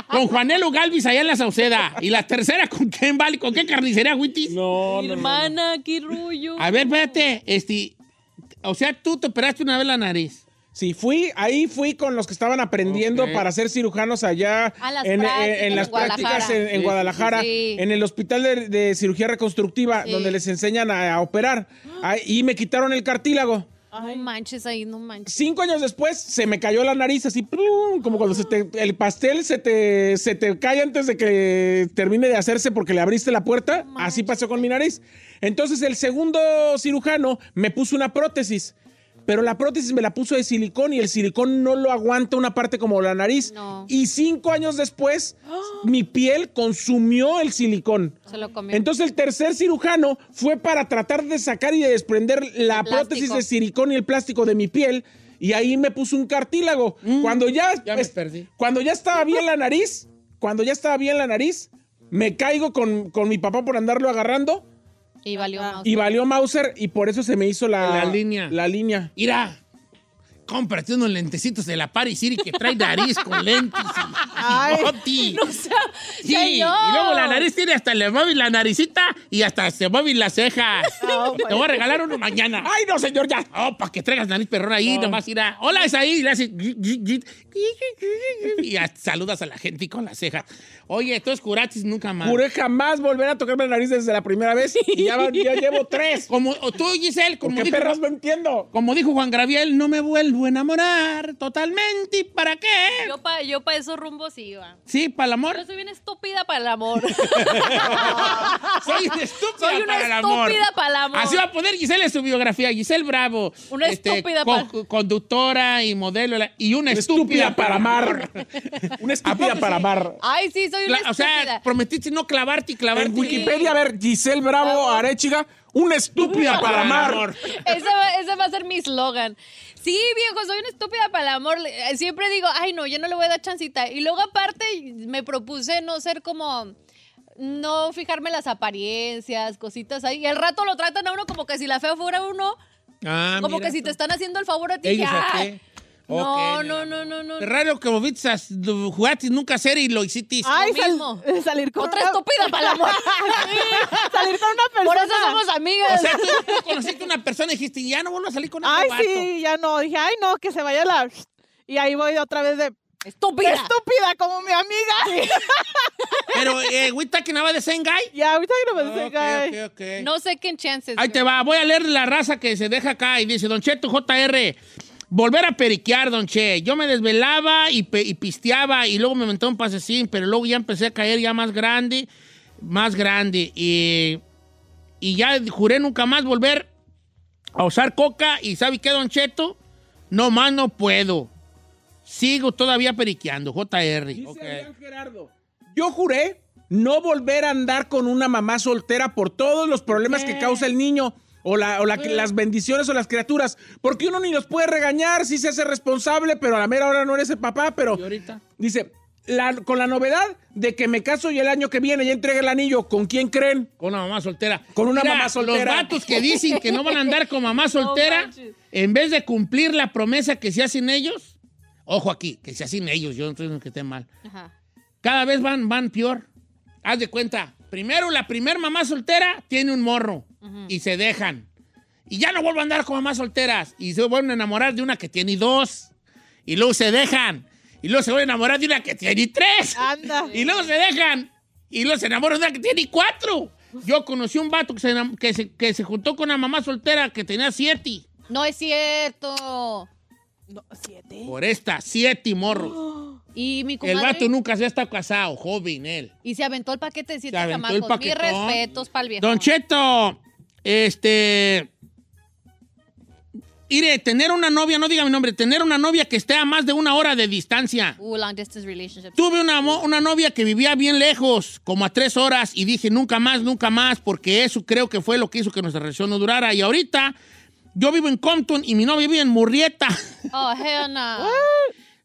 con Juanelo Galvis allá en la Sauceda. Y la tercera con Ken Valley. ¿Con qué carnicería, Witis? No, no, no. Hermana, qué rollo. A ver, espérate. Este, o sea, tú te operaste una vez la nariz. Sí, fui, ahí fui con los que estaban aprendiendo para ser cirujanos allá las en, prácticas en- en las en prácticas en, en Sí, Guadalajara, sí. en el hospital de, de cirugía reconstructiva, Sí. donde les enseñan a, a operar. Ahí- y me quitaron el cartílago. No manches ahí, no manches. Cinco años después se me cayó la nariz así, ¡plum! como cuando se te- el pastel se te, se te cae antes de que termine de hacerse porque le abriste la puerta. Así pasó con mi nariz. Entonces el segundo cirujano me puso una prótesis. Pero la prótesis me la puso de silicón y el silicón no lo aguanta una parte como la nariz. No. Y cinco años después, mi piel consumió el silicón. Se lo comió. Entonces el tercer cirujano fue para tratar de sacar y de desprender la El plástico. prótesis de silicón y el plástico de mi piel y ahí me puso un cartílago. Cuando ya, ya me es- perdí. cuando ya estaba bien la nariz, cuando ya estaba bien la nariz, me caigo con, con mi papá por andarlo agarrando y valió más. y valió Mauser y por eso se me hizo la, La línea. La línea. Mira, cómprate unos lentecitos de la Paris City que trae nariz con lentes y, Ay, bigoti. No sea, Sí, señor. y luego la nariz tiene hasta le mueve la naricita y hasta se mueven las cejas. Oh, Te voy a regalar uno mañana. Ay, no, señor, ya. Oh, para que traigas nariz perrón ahí, nomás irá. Hola, es ahí. Y le haces. Y saludas a la gente y con las cejas. Oye, entonces curatis nunca más. Juré jamás volver a tocarme la nariz desde la primera vez y ya, llevo tres. Como tú, Giselle, ¿Con como qué dijo, perros no entiendo? como dijo Juan Graviel, no me vuelvo a enamorar totalmente. ¿Y para qué? Yo para yo pa esos rumbos iba. Sí, para el amor. Yo soy bien estúpida para el amor. Soy estúpida Soy una para el amor. estúpida para el amor. Así va a poner Giselle en su biografía. Giselle Bravo. este, Una estúpida co- para- conductora y modelo. Y una estúpida, Estúpida para amar. Una ¿A estúpida para sí? amar. Ay, sí, soy una Cla- o sea, estúpida. prometiste no clavarte y clavarte. En Wikipedia, a ver, Giselle Bravo Arechiga, una estúpida para amar. Ese va, ese va a ser mi eslogan. Sí, viejo, soy una estúpida para el amor. Eh, Siempre digo, ay, no, yo no le voy a dar chancita. Y luego, aparte, me propuse no ser como. No fijarme las apariencias, cositas ahí. Y al rato lo tratan a uno como que si la fea fuera uno. Ah, como mira que si te están haciendo el favor a ti. Ya. A qué. Ok, No, no, no, no, no. Es raro que vos jugaste nunca hacer y lo hiciste. Ay, Lo sal- mismo. salir con Otra una- estúpida para el amor. salir con una persona. Por eso somos amigas. O sea, tú, tú conociste a una persona y dijiste, ya no vuelvo a salir con ese Ay, vato. sí, ya no. Dije, ay, no, que se vaya la. Y ahí voy otra vez de. Estúpida. Estúpida, como mi amiga. Pero, eh, we talking about the same guy? Ya, ahorita que no me dice, Ok, guy. ok, ok. No second chances. Ahí te va, voy a leer la raza que se deja acá y dice, Don Cheto JR, volver a periquear, Don Che. Yo me desvelaba y, y pisteaba y luego me metí un pasecín, pero luego ya empecé a caer ya más grande, más grande. Y, y ya juré nunca más volver a usar coca y ¿sabe qué, Don Cheto? No más no puedo. Sigo todavía periqueando, JR. Dice Ok. Adrián Gerardo. Yo juré no volver a andar con una mamá soltera por todos los problemas que causa el niño o, la, o la- las bendiciones o las criaturas. Porque uno ni los puede regañar si se hace responsable, pero a la mera hora no eres el papá. Pero ¿Y ahorita? dice, la- con la novedad de que me caso y el año que viene ya entregue el anillo, ¿con quién creen? Con una mamá soltera. Con una Mira, mamá soltera. Los vatos que dicen que no van a andar con mamá soltera, en vez de cumplir la promesa que se hacen ellos, ojo aquí, que se hacen ellos, yo no estoy diciendo que esté mal, Ajá. cada vez van, van peor. Haz de cuenta, primero la primer mamá soltera tiene un morro y se dejan. Y ya no vuelven a andar con mamás solteras. Y se vuelven a enamorar de una que tiene dos. Y luego se dejan. Y luego se vuelven a enamorar de una que tiene tres. Anda. Y luego se dejan. Y luego se enamoran de una que tiene cuatro. Yo conocí un vato que se, que se, que se juntó con una mamá soltera que tenía siete. No es cierto. No, siete. Por esta, siete morros. Y mi El comadre. vato nunca se ha estado casado, joven él. Y se aventó el paquete de siete Se aventó el chamacos. Mis respetos para el viejo. Don Cheto, este. Mire, tener una novia, no diga mi nombre, tener una novia que esté a más de una hora de distancia. Uh, long distance relationship. Tuve una, una novia que vivía bien lejos, como a tres horas, y dije nunca más, nunca más, porque eso creo que fue lo que hizo que nuestra relación no durara. Y ahorita yo vivo en Compton y mi novia vive en Murrieta. Oh, hell no.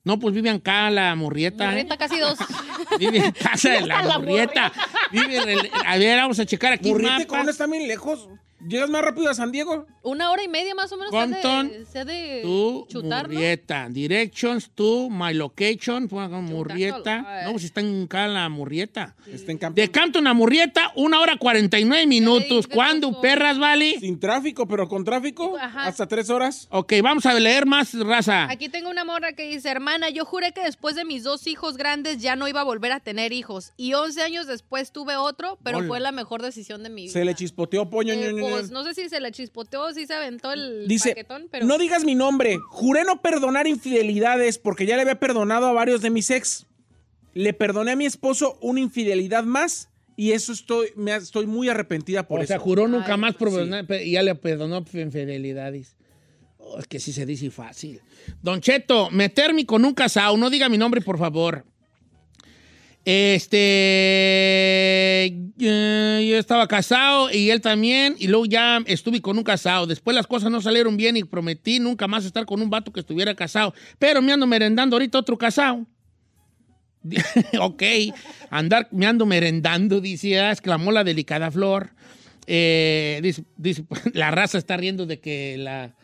No, pues vive acá la Murrieta. ¿eh? Ahorita casi dos. Vive en casa de la, La Murrieta. Vive en el- a ver, vamos a checar aquí. Murriete, mapas. ¿cómo está bien lejos? ¿Llegas más rápido a San Diego? Una hora y media más o menos. se Compton, de, se de chutar, ¿no? Murrieta. Directions to my location. Murrieta. No, pues está en acá la Murrieta. Está en Campton. De Campton a Murrieta, una hora 49 minutos. Ay, ¿Cuándo, perras, vale? Sin tráfico, pero con tráfico, Ajá. hasta tres horas. Ok, vamos a leer más, raza. Aquí tengo una morra que dice, hermana, yo juré que después de mis dos hijos grandes ya no iba a volver a tener hijos. Y 11 años después tuve otro, pero Hola. fue la mejor decisión de mi vida. Se le chispoteó poño. Eh, ño, ño. Pues no sé si se le chispoteó, si se aventó el Dice, paquetón, pero... no digas mi nombre. Juré no perdonar infidelidades porque ya le había perdonado a varios de mis ex. Le perdoné a mi esposo una infidelidad más y eso estoy, me, estoy muy arrepentida por o eso. sea, juró nunca Ay, más perdonar, pe- y ya le perdonó infidelidades. Oh, es que sí se dice fácil. Don Cheto, meterme con un casado, no diga mi nombre, por favor. Este, eh, yo estaba casado y él también, y luego ya estuve con un casado. Después las cosas no salieron bien y prometí nunca más estar con un vato que estuviera casado. Pero me ando merendando ahorita otro casado. ok, andar, me ando merendando, dice, ah, exclamó la delicada flor. Eh, dice, dice, la raza está riendo de que la...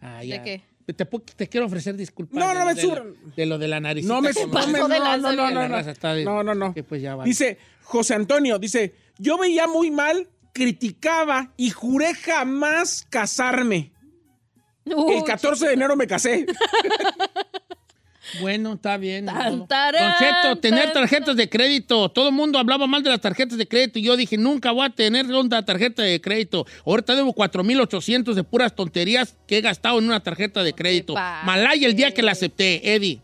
ah, ¿De ya. qué? Te, quiero ofrecer disculpas. No, de no lo me suban. De lo de la nariz. No me pasó no, no, no, no, no, no. No, no, no. que pues ya vale. Dice José Antonio, dice, yo veía muy mal, criticaba y juré jamás casarme. Uy, El 14 de enero me casé. Bueno, está bien. Tan, tarán, tener tarjetas de crédito. Todo el mundo hablaba mal de las tarjetas de crédito y yo dije, nunca voy a tener una tarjeta de crédito. Ahorita debo 4,800 de puras tonterías que he gastado en una tarjeta de crédito. Malaya el día que la acepté, Eddie.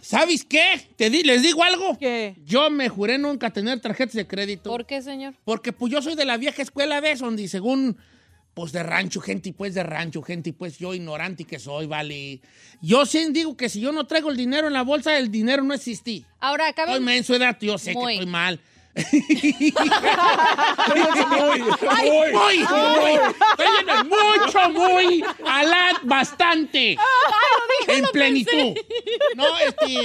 ¿Sabes qué? ¿Te di- ¿Les digo algo? ¿Qué? Yo me juré nunca tener tarjetas de crédito. ¿Por qué, señor? Porque pues yo soy de la vieja escuela de eso, donde según, pues de rancho, gente y pues de rancho, gente y pues yo ignorante que soy, vale. Yo sí digo que si yo no traigo el dinero en la bolsa, el dinero no existí. Ahora, acá Estoy menso, edad, yo sé Muy. que estoy mal. muy, muy. Muy, mucho, muy, alad, bastante. en plenitud. No, este...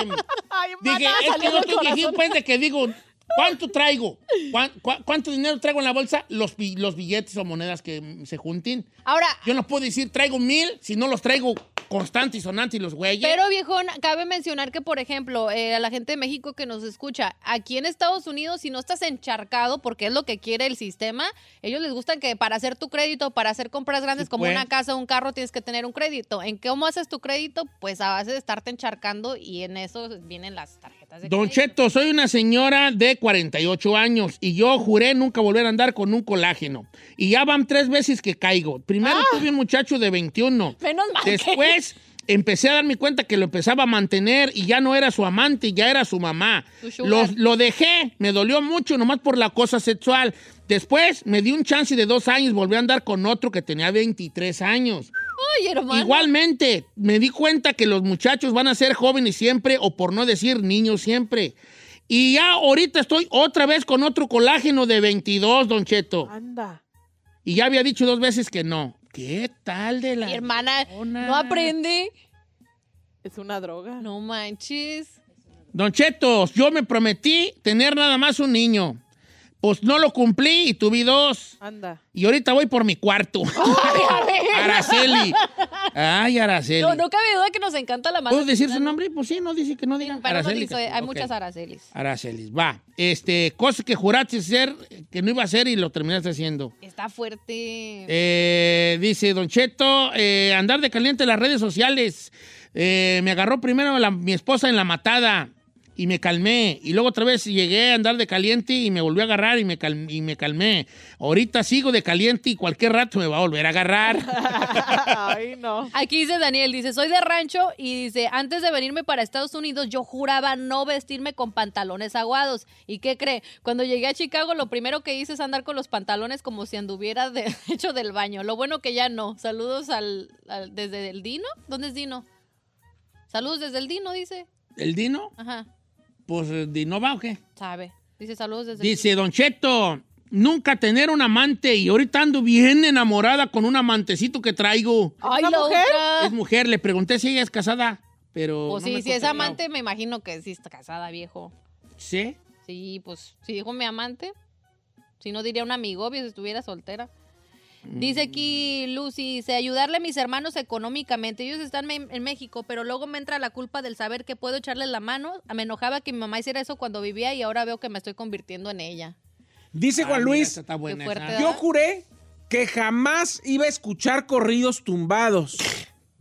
Ay, Dije, es que del estoy pues, de que digo, ¿Cuánto traigo? ¿Cuán- cua- ¿Cuánto dinero traigo en la bolsa? Los, los billetes o monedas que se junten. Ahora, Yo no puedo decir traigo mil si no los traigo constantes y sonantes y los güeyes. Pero, viejón, cabe mencionar que, por ejemplo, eh, a la gente de México que nos escucha, aquí en Estados Unidos, si no estás encharcado, porque es lo que quiere el sistema, ellos les gusta que para hacer tu crédito, para hacer compras grandes Sí, como pues. una casa o un carro, tienes que tener un crédito. ¿En cómo haces tu crédito? Pues a base de estarte encharcando y en eso vienen las tarjetas Don. Cheto, soy una señora de 48 años y yo juré nunca volver a andar con un colágeno. Y ya van tres veces que caigo. Primero tuve un muchacho de 21. Ah. Menos mal que- Después empecé a darme cuenta que lo empezaba a mantener y ya no era su amante, ya era su mamá. Lo dejé, me dolió mucho nomás por la cosa sexual. Después me di un chance de dos años, volví a andar con otro que tenía 23 años. Ay, hermano. Igualmente, me di cuenta que los muchachos van a ser jóvenes siempre, o por no decir niños siempre. Y ya ahorita estoy otra vez con otro colágeno de 22, Don Cheto. Anda. Y ya había dicho dos veces que no. ¿Qué tal de la... Mi hermana no aprende. Es una droga. No manches. Don Cheto, yo me prometí tener nada más un niño. Pues no lo cumplí y tuve dos. Anda. Y ahorita voy por mi cuarto. Araceli. Ay, Araceli. No, no cabe duda que nos encanta la mano. ¿Puedo decir su nombre? Pues sí, no dice que no diga. Pero no Araceli hay muchas Aracelis. Aracelis, va. Este, cosas que juraste hacer, que no iba a hacer y lo terminaste haciendo. Está fuerte. Eh, dice Don Cheto, eh, andar de caliente en las redes sociales. Eh, me agarró primero la- mi esposa en la matada y me calmé. Y luego otra vez llegué a andar de caliente y me volvió a agarrar y me, cal- y me calmé. Ahorita sigo de caliente y cualquier rato me va a volver a agarrar. Ay, no. Aquí dice Daniel, dice, soy de rancho y dice, antes de venirme para Estados Unidos yo juraba no vestirme con pantalones aguados. ¿Y qué cree? Cuando llegué a Chicago lo primero que hice es andar con los pantalones como si anduviera de, hecho del baño. Lo bueno que ya no. Saludos al, al- desde el Dino. ¿Dónde es Dino? Saludos desde el Dino, dice. ¿El Dino? Ajá, Pues ¿Dino va o qué? sabe. Dice saludos desde Dice Don Cheto, nunca tener un amante y ahorita ando bien enamorada con un amantecito que traigo. ¡Ay, ¿Una la mujer? Es mujer, le pregunté si ella es casada, pero... Pues no me sí, si es amante, me imagino que sí está casada, viejo. ¿Sí? Sí, pues si dijo mi amante, si no diría un amigo, obvio, si estuviera soltera. Dice aquí Lucy, dice, ayudarle a mis hermanos económicamente. Ellos están en México, pero luego me entra la culpa del saber que puedo echarles la mano. Me enojaba que mi mamá hiciera eso cuando vivía y ahora veo que me estoy convirtiendo en ella. Dice Ah, Juan mira, Luis, yo juré que jamás iba a escuchar corridos tumbados.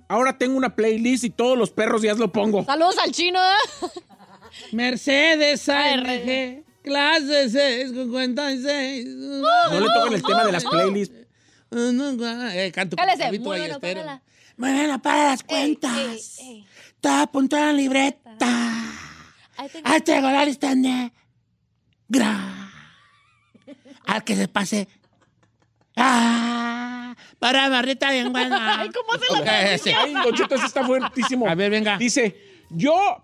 Ahora tengo una playlist y todos los perros días lo pongo. Saludos al chino. ¿eh? Mercedes Ay, AMG, clase 656. No le tocan el tema de las playlists. Eh, canto Cálese, muévelo, Ballesteros. párala. Muévelo para las cuentas. Ey, ey, ey. Está apuntado en la libreta. Ahí tengo- la lista negra. Al que se pase. Ah, para barrita bien buena. Ay, ¿cómo se Ay, Don Cheto, está fuertísimo. A ver, venga. Dice, yo,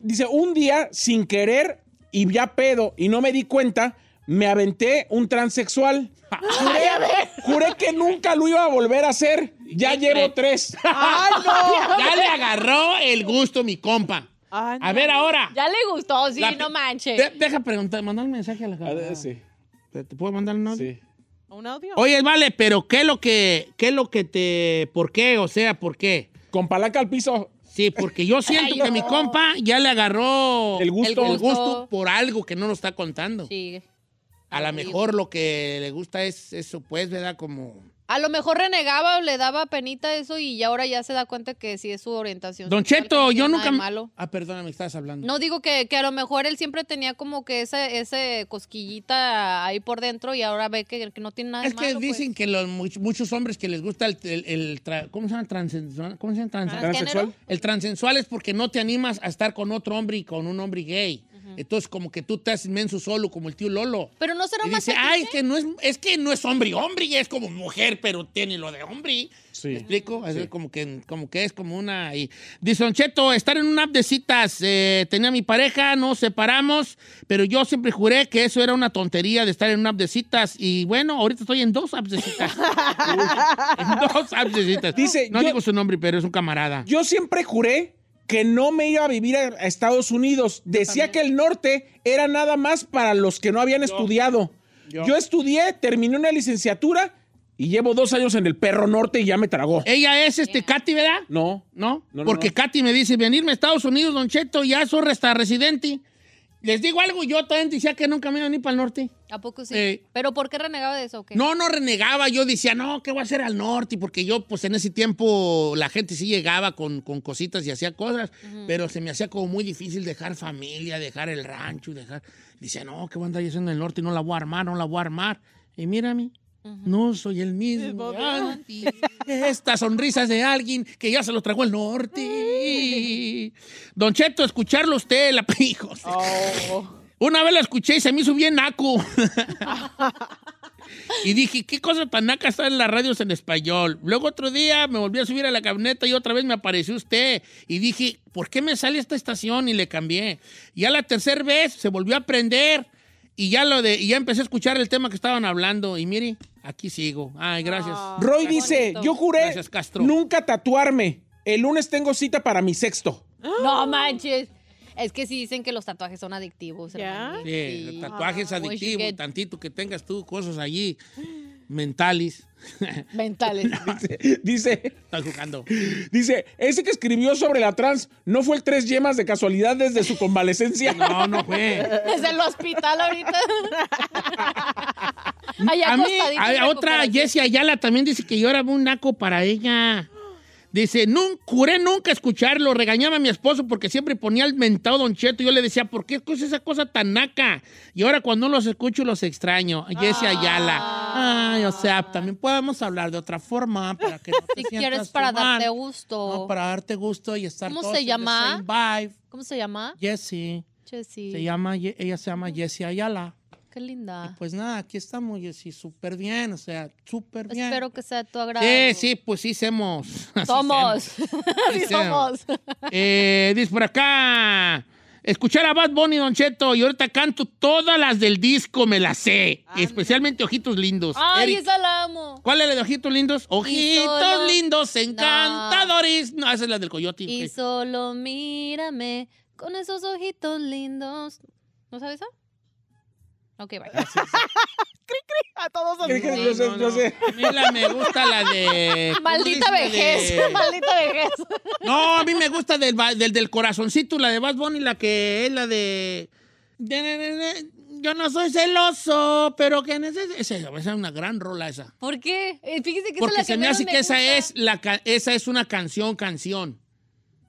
dice, un día, sin querer y ya pedo, y no me di cuenta, me aventé un transexual. Juré, juré que nunca lo iba a volver a hacer. Ya llevo tres. ¡Ay, no! Ya le agarró el gusto mi compa. Ay, A no. ver ahora. Ya le gustó, sí, La- no manches. De- deja preguntar, mandar un mensaje a la A cara. ver, sí, ¿Te, te puedo mandar un audio? sí. ¿Un audio? Oye, vale, pero ¿qué es lo que, qué es lo que te, por qué? O sea, ¿por qué? Con palanca al piso. Sí, porque yo siento Ay, que no. mi compa ya le agarró El gusto. el gusto gusto. por algo que no nos está contando. Sí. A lo mejor lo que le gusta es eso, pues, ¿verdad? Como... A lo mejor renegaba o le daba penita eso y ya ahora ya se da cuenta que sí es su orientación. Don sexual, Cheto, yo nunca... malo. Ah, perdóname, estabas hablando. No digo que, que a lo mejor él siempre tenía como que ese, ese cosquillita ahí por dentro y ahora ve que, que no tiene nada Es de que malo, dicen pues. que los, much- muchos hombres que les gusta el... el- el tra- ¿Cómo se llama? Transensual. ¿Cómo se llama? El transensual es porque no te animas a estar con otro hombre y con un hombre gay. Entonces, como que tú te haces menso solo, como el tío Lolo. Pero no será Y más dice, ay, es que no es, es que no es hombre y hombre, y es como mujer, pero tiene lo de hombre. Sí. ¿Me explico? Así como, que, como que es como una... Y... Dice, Don Cheto, estar en una app de citas. eh, tenía mi pareja, nos separamos, pero yo siempre juré que eso era una tontería de estar en una app de citas. Y bueno, ahorita estoy en dos apps de citas. en dos apps de citas. Dice, no yo- digo su nombre, pero es un camarada. Yo siempre juré que no me iba a vivir a, a Estados Unidos. Decía que el norte era nada más para los que no habían estudiado. Yo. Yo. estudié, terminé una licenciatura y llevo dos años en el perro norte y ya me tragó. Ella es este Katy, ¿verdad? No. ¿No? No, no, Porque no. Katy me dice, venirme a Estados Unidos, Don Cheto, ya soy resta residente. Les digo algo, yo también decía que nunca me iba ni para el norte. ¿A poco sí? Eh. ¿Pero por qué renegaba de eso o qué? No, no renegaba, yo decía, no, ¿qué voy a hacer al norte? Porque yo, pues en ese tiempo, la gente sí llegaba con, con cositas y hacía cosas, pero se me hacía como muy difícil dejar familia, dejar el rancho, dejar... Dice, no, ¿qué voy a andar haciendo en el norte? No la voy a armar, no la voy a armar. Y mírame, no soy el mismo. antes. Estas sonrisas de alguien que ya se lo tragó el norte. Don Cheto, escucharlo usted, la hijos. Una vez la escuché y se me hizo bien naco. y dije, ¿qué cosa tan naca está en las radios en español? Luego otro día me volví a subir a la camioneta y otra vez me apareció usted. Y dije, ¿por qué me sale esta estación? Y le cambié. Y a la tercera vez se volvió a prender. Y ya, lo de, y ya empecé a escuchar el tema que estaban hablando. Y mire, aquí sigo. Ay, gracias. Roy qué dice, bonito. yo juré Gracias, Castro. nunca tatuarme. El lunes tengo cita para mi sexto. No manches. Es que sí dicen que los tatuajes son adictivos. Sí, el tatuaje es Ah, once you adictivo, get tantito que tengas tú cosas allí mentales. Mentales. Dice, Estás jugando. dice, ese que escribió sobre la trans no fue el tres yemas de casualidad desde su convalecencia. No, no fue. Desde el hospital ahorita. Allá a mí, a, otra. Jessie Ayala también dice que yo era un naco para ella. Dice, nun, juré nunca escucharlo. Regañaba a mi esposo porque siempre ponía el mentado Don Cheto. Yo le decía, ¿por qué es esa cosa tan naca? Y ahora cuando los escucho los extraño. Jessie Ayala. Ay, o sea, también podemos hablar de otra forma para que no te Si quieres para mal. darte gusto. No, para darte gusto y estar ¿Cómo todos se en the llama? same vibe. ¿Cómo se llama? Jessie. Chessy. Se llama, ella se llama Jessie Ayala. Qué linda. Pues nada, aquí estamos, Jessie, súper bien, o sea, súper bien. Espero que sea de tu agrado. Sí, sí, pues sí, somos. Somos. Sí, sí, somos. Eh, dice por acá. Escuchar a Bad Bunny, Don Cheto, y ahorita canto todas las del disco, me las sé. Especialmente Ojitos Lindos. Ay, Eric, esa la amo. ¿Cuál es la de Ojitos Lindos? Ojitos solo- Lindos, encantadores. No, esa es la del Coyote. Y solo mírame con esos ojitos lindos. ¿No sabes esa? Ok, bye. A todos ¿Qué- qué- así. no sé, no, no no. sé. A mí la me gusta la de... ¿cómo Maldita vejez. de- Maldita vejez. No, a mí me gusta del, del, del corazoncito, la de Bad Bunny, la que es la de... de- de- de- de- Yo no soy celoso, pero que necesito... Esa, esa es una gran rola esa. ¿Por qué? Eh, Fíjese que esa es Porque la que se me hace que esa gusta. es, la, ca- esa es una canción, canción.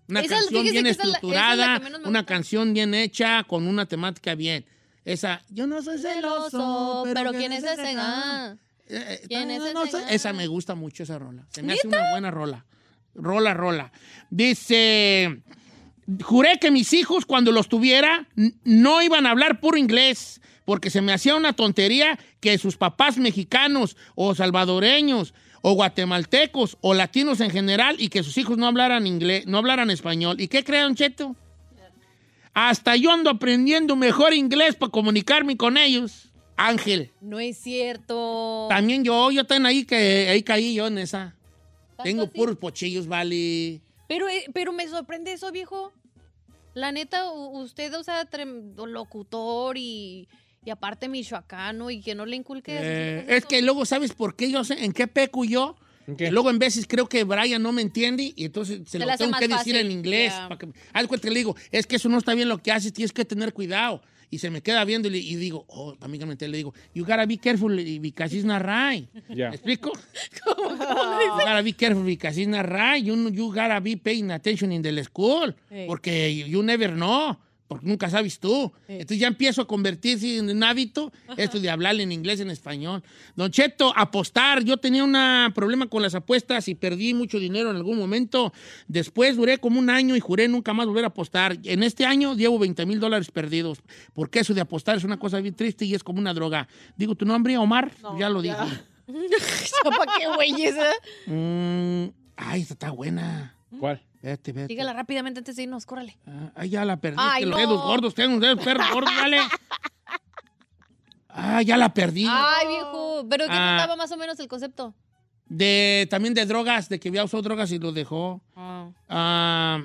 Una Esa- canción bien que esa es la- esa es la estructurada, una canción bien hecha, con una temática bien. Esa, yo no soy celoso, pero ¿quién es ese? Ah. Eh, ¿Quién es no ese? sé, Esa me gusta mucho, esa rola. Se me hace una buena rola. Rola, rola. Dice, juré que mis hijos cuando los tuviera no iban a hablar puro inglés, porque se me hacía una tontería que sus papás mexicanos o salvadoreños o guatemaltecos o latinos en general y que sus hijos no hablaran inglés, no hablaran español. ¿Y qué creen, Cheto? Hasta yo ando aprendiendo mejor inglés para comunicarme con ellos. Ángel. No es cierto. También yo, yo también ahí, que, ahí caí yo en esa. ¿Tanto Tengo así? puros pochillos, vale. Pero, eh, pero me sorprende eso, viejo. La neta, usted, o sea, locutor y, y aparte michoacano y que no le inculque. Eh, es que luego, ¿sabes por qué yo sé? ¿En qué peco yo? ¿En qué? Que luego en veces creo que Brian no me entiende y entonces se Se lo tengo que decir fácil, en inglés. ya. para que- Haz cuenta que le digo, es que eso no está bien lo que haces, tienes que tener cuidado. Y se me queda viendo y, le- y digo, oh, amigamente le digo, you gotta be careful because it's not right. Ya. ¿Me explico? You gotta be careful because it's not right. You, you gotta be paying attention in the school. Hey. Porque you, you never know. Porque nunca sabes tú. Entonces ya empiezo a convertirse en un hábito esto de hablarle en inglés, en español. Don Cheto, apostar. Yo tenía un problema con las apuestas y perdí mucho dinero en algún momento. Después duré como un año y juré nunca más volver a apostar. En este año llevo 20 mil dólares perdidos. Porque eso de apostar es una cosa bien triste y es como una droga. Digo tu nombre, Omar. ya lo dije. ¿Para qué, güey? esa? Mm, ay, esta está buena. ¿Cuál? Vete, vete. Dígala rápidamente antes de irnos, córrale. Ah, ay, ya la perdí. Ay, los no. dedos gordos, tengo unos dedos perros gordos, dale. Ah, ya la perdí. Ay, viejo. ¿Pero qué Ah. trataba más o menos el concepto? De, también de drogas, de que había usado drogas y lo dejó. Ah,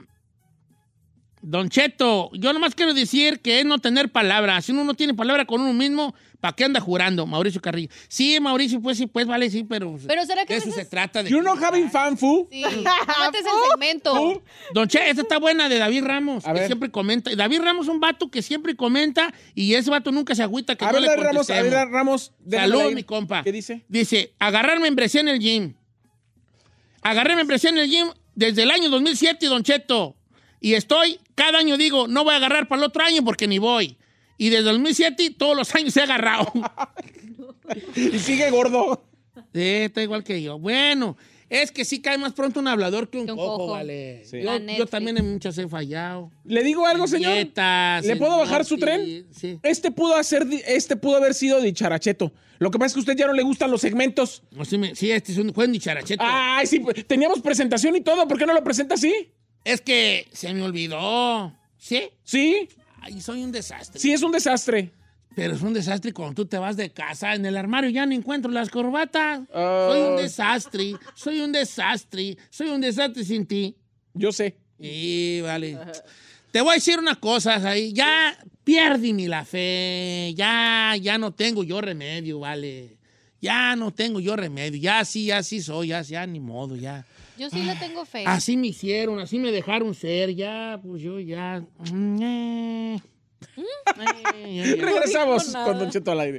Don Cheto, yo nomás quiero decir que es no tener palabras. Si uno no tiene palabra con uno mismo, ¿para qué anda jurando? Mauricio Carrillo. Sí, Mauricio, pues sí, pues vale, sí, pero. Pero ¿será que de eso veces- se trata de. You know having fun, fu? Sí, este es el segmento. Don Che, esta está buena de David Ramos, A que ver. siempre comenta. David Ramos es un vato que siempre comenta y ese vato nunca se agüita que A no ver, le David Ramos, a ver, Ramos. Salud, mi compa. ¿Qué dice? Dice, agarrar membresía en el gym. Agarré membresía en el gym desde el año 2007, Don Cheto. Y estoy, cada año digo, no voy a agarrar para el otro año porque ni voy. Y desde el 2007 todos los años he agarrado. Y sigue gordo. Sí, está igual que yo. Bueno, es que sí cae más pronto un hablador que un, Que un cojo, cojo. vale. Sí. Yo, también en muchas he fallado. ¿Le digo algo, señor? dietas, ¿Le puedo bajar su tren? Sí. Este pudo, hacer, este pudo haber sido dicharacheto. Lo que pasa es que a usted ya no le gustan los segmentos. No, sí, me- sí, este es un juez dicharacheto. Ay, sí, pues, teníamos presentación y todo. ¿Por qué no lo presenta así? Es que se me olvidó. ¿Sí? Sí, Ay, soy un desastre. sí, es un desastre. Pero es un desastre cuando tú te vas de casa. En el armario ya no encuentro las corbatas. Ah. Soy un desastre. Soy un desastre. Soy un desastre sin ti. Yo sé. Y vale. Te voy a decir unas cosas ahí. Ya pierdí ni la fe. Ya, ya no tengo yo remedio, vale. Ya no tengo yo remedio. Ya sí, ya sí soy. Ya, ya ni modo, ya. Yo sí le tengo fe. Así me hicieron, así me dejaron ser. Ya, pues yo ya. mm, eh. Eh, ya, ya. Regresamos con Don Cheto al aire.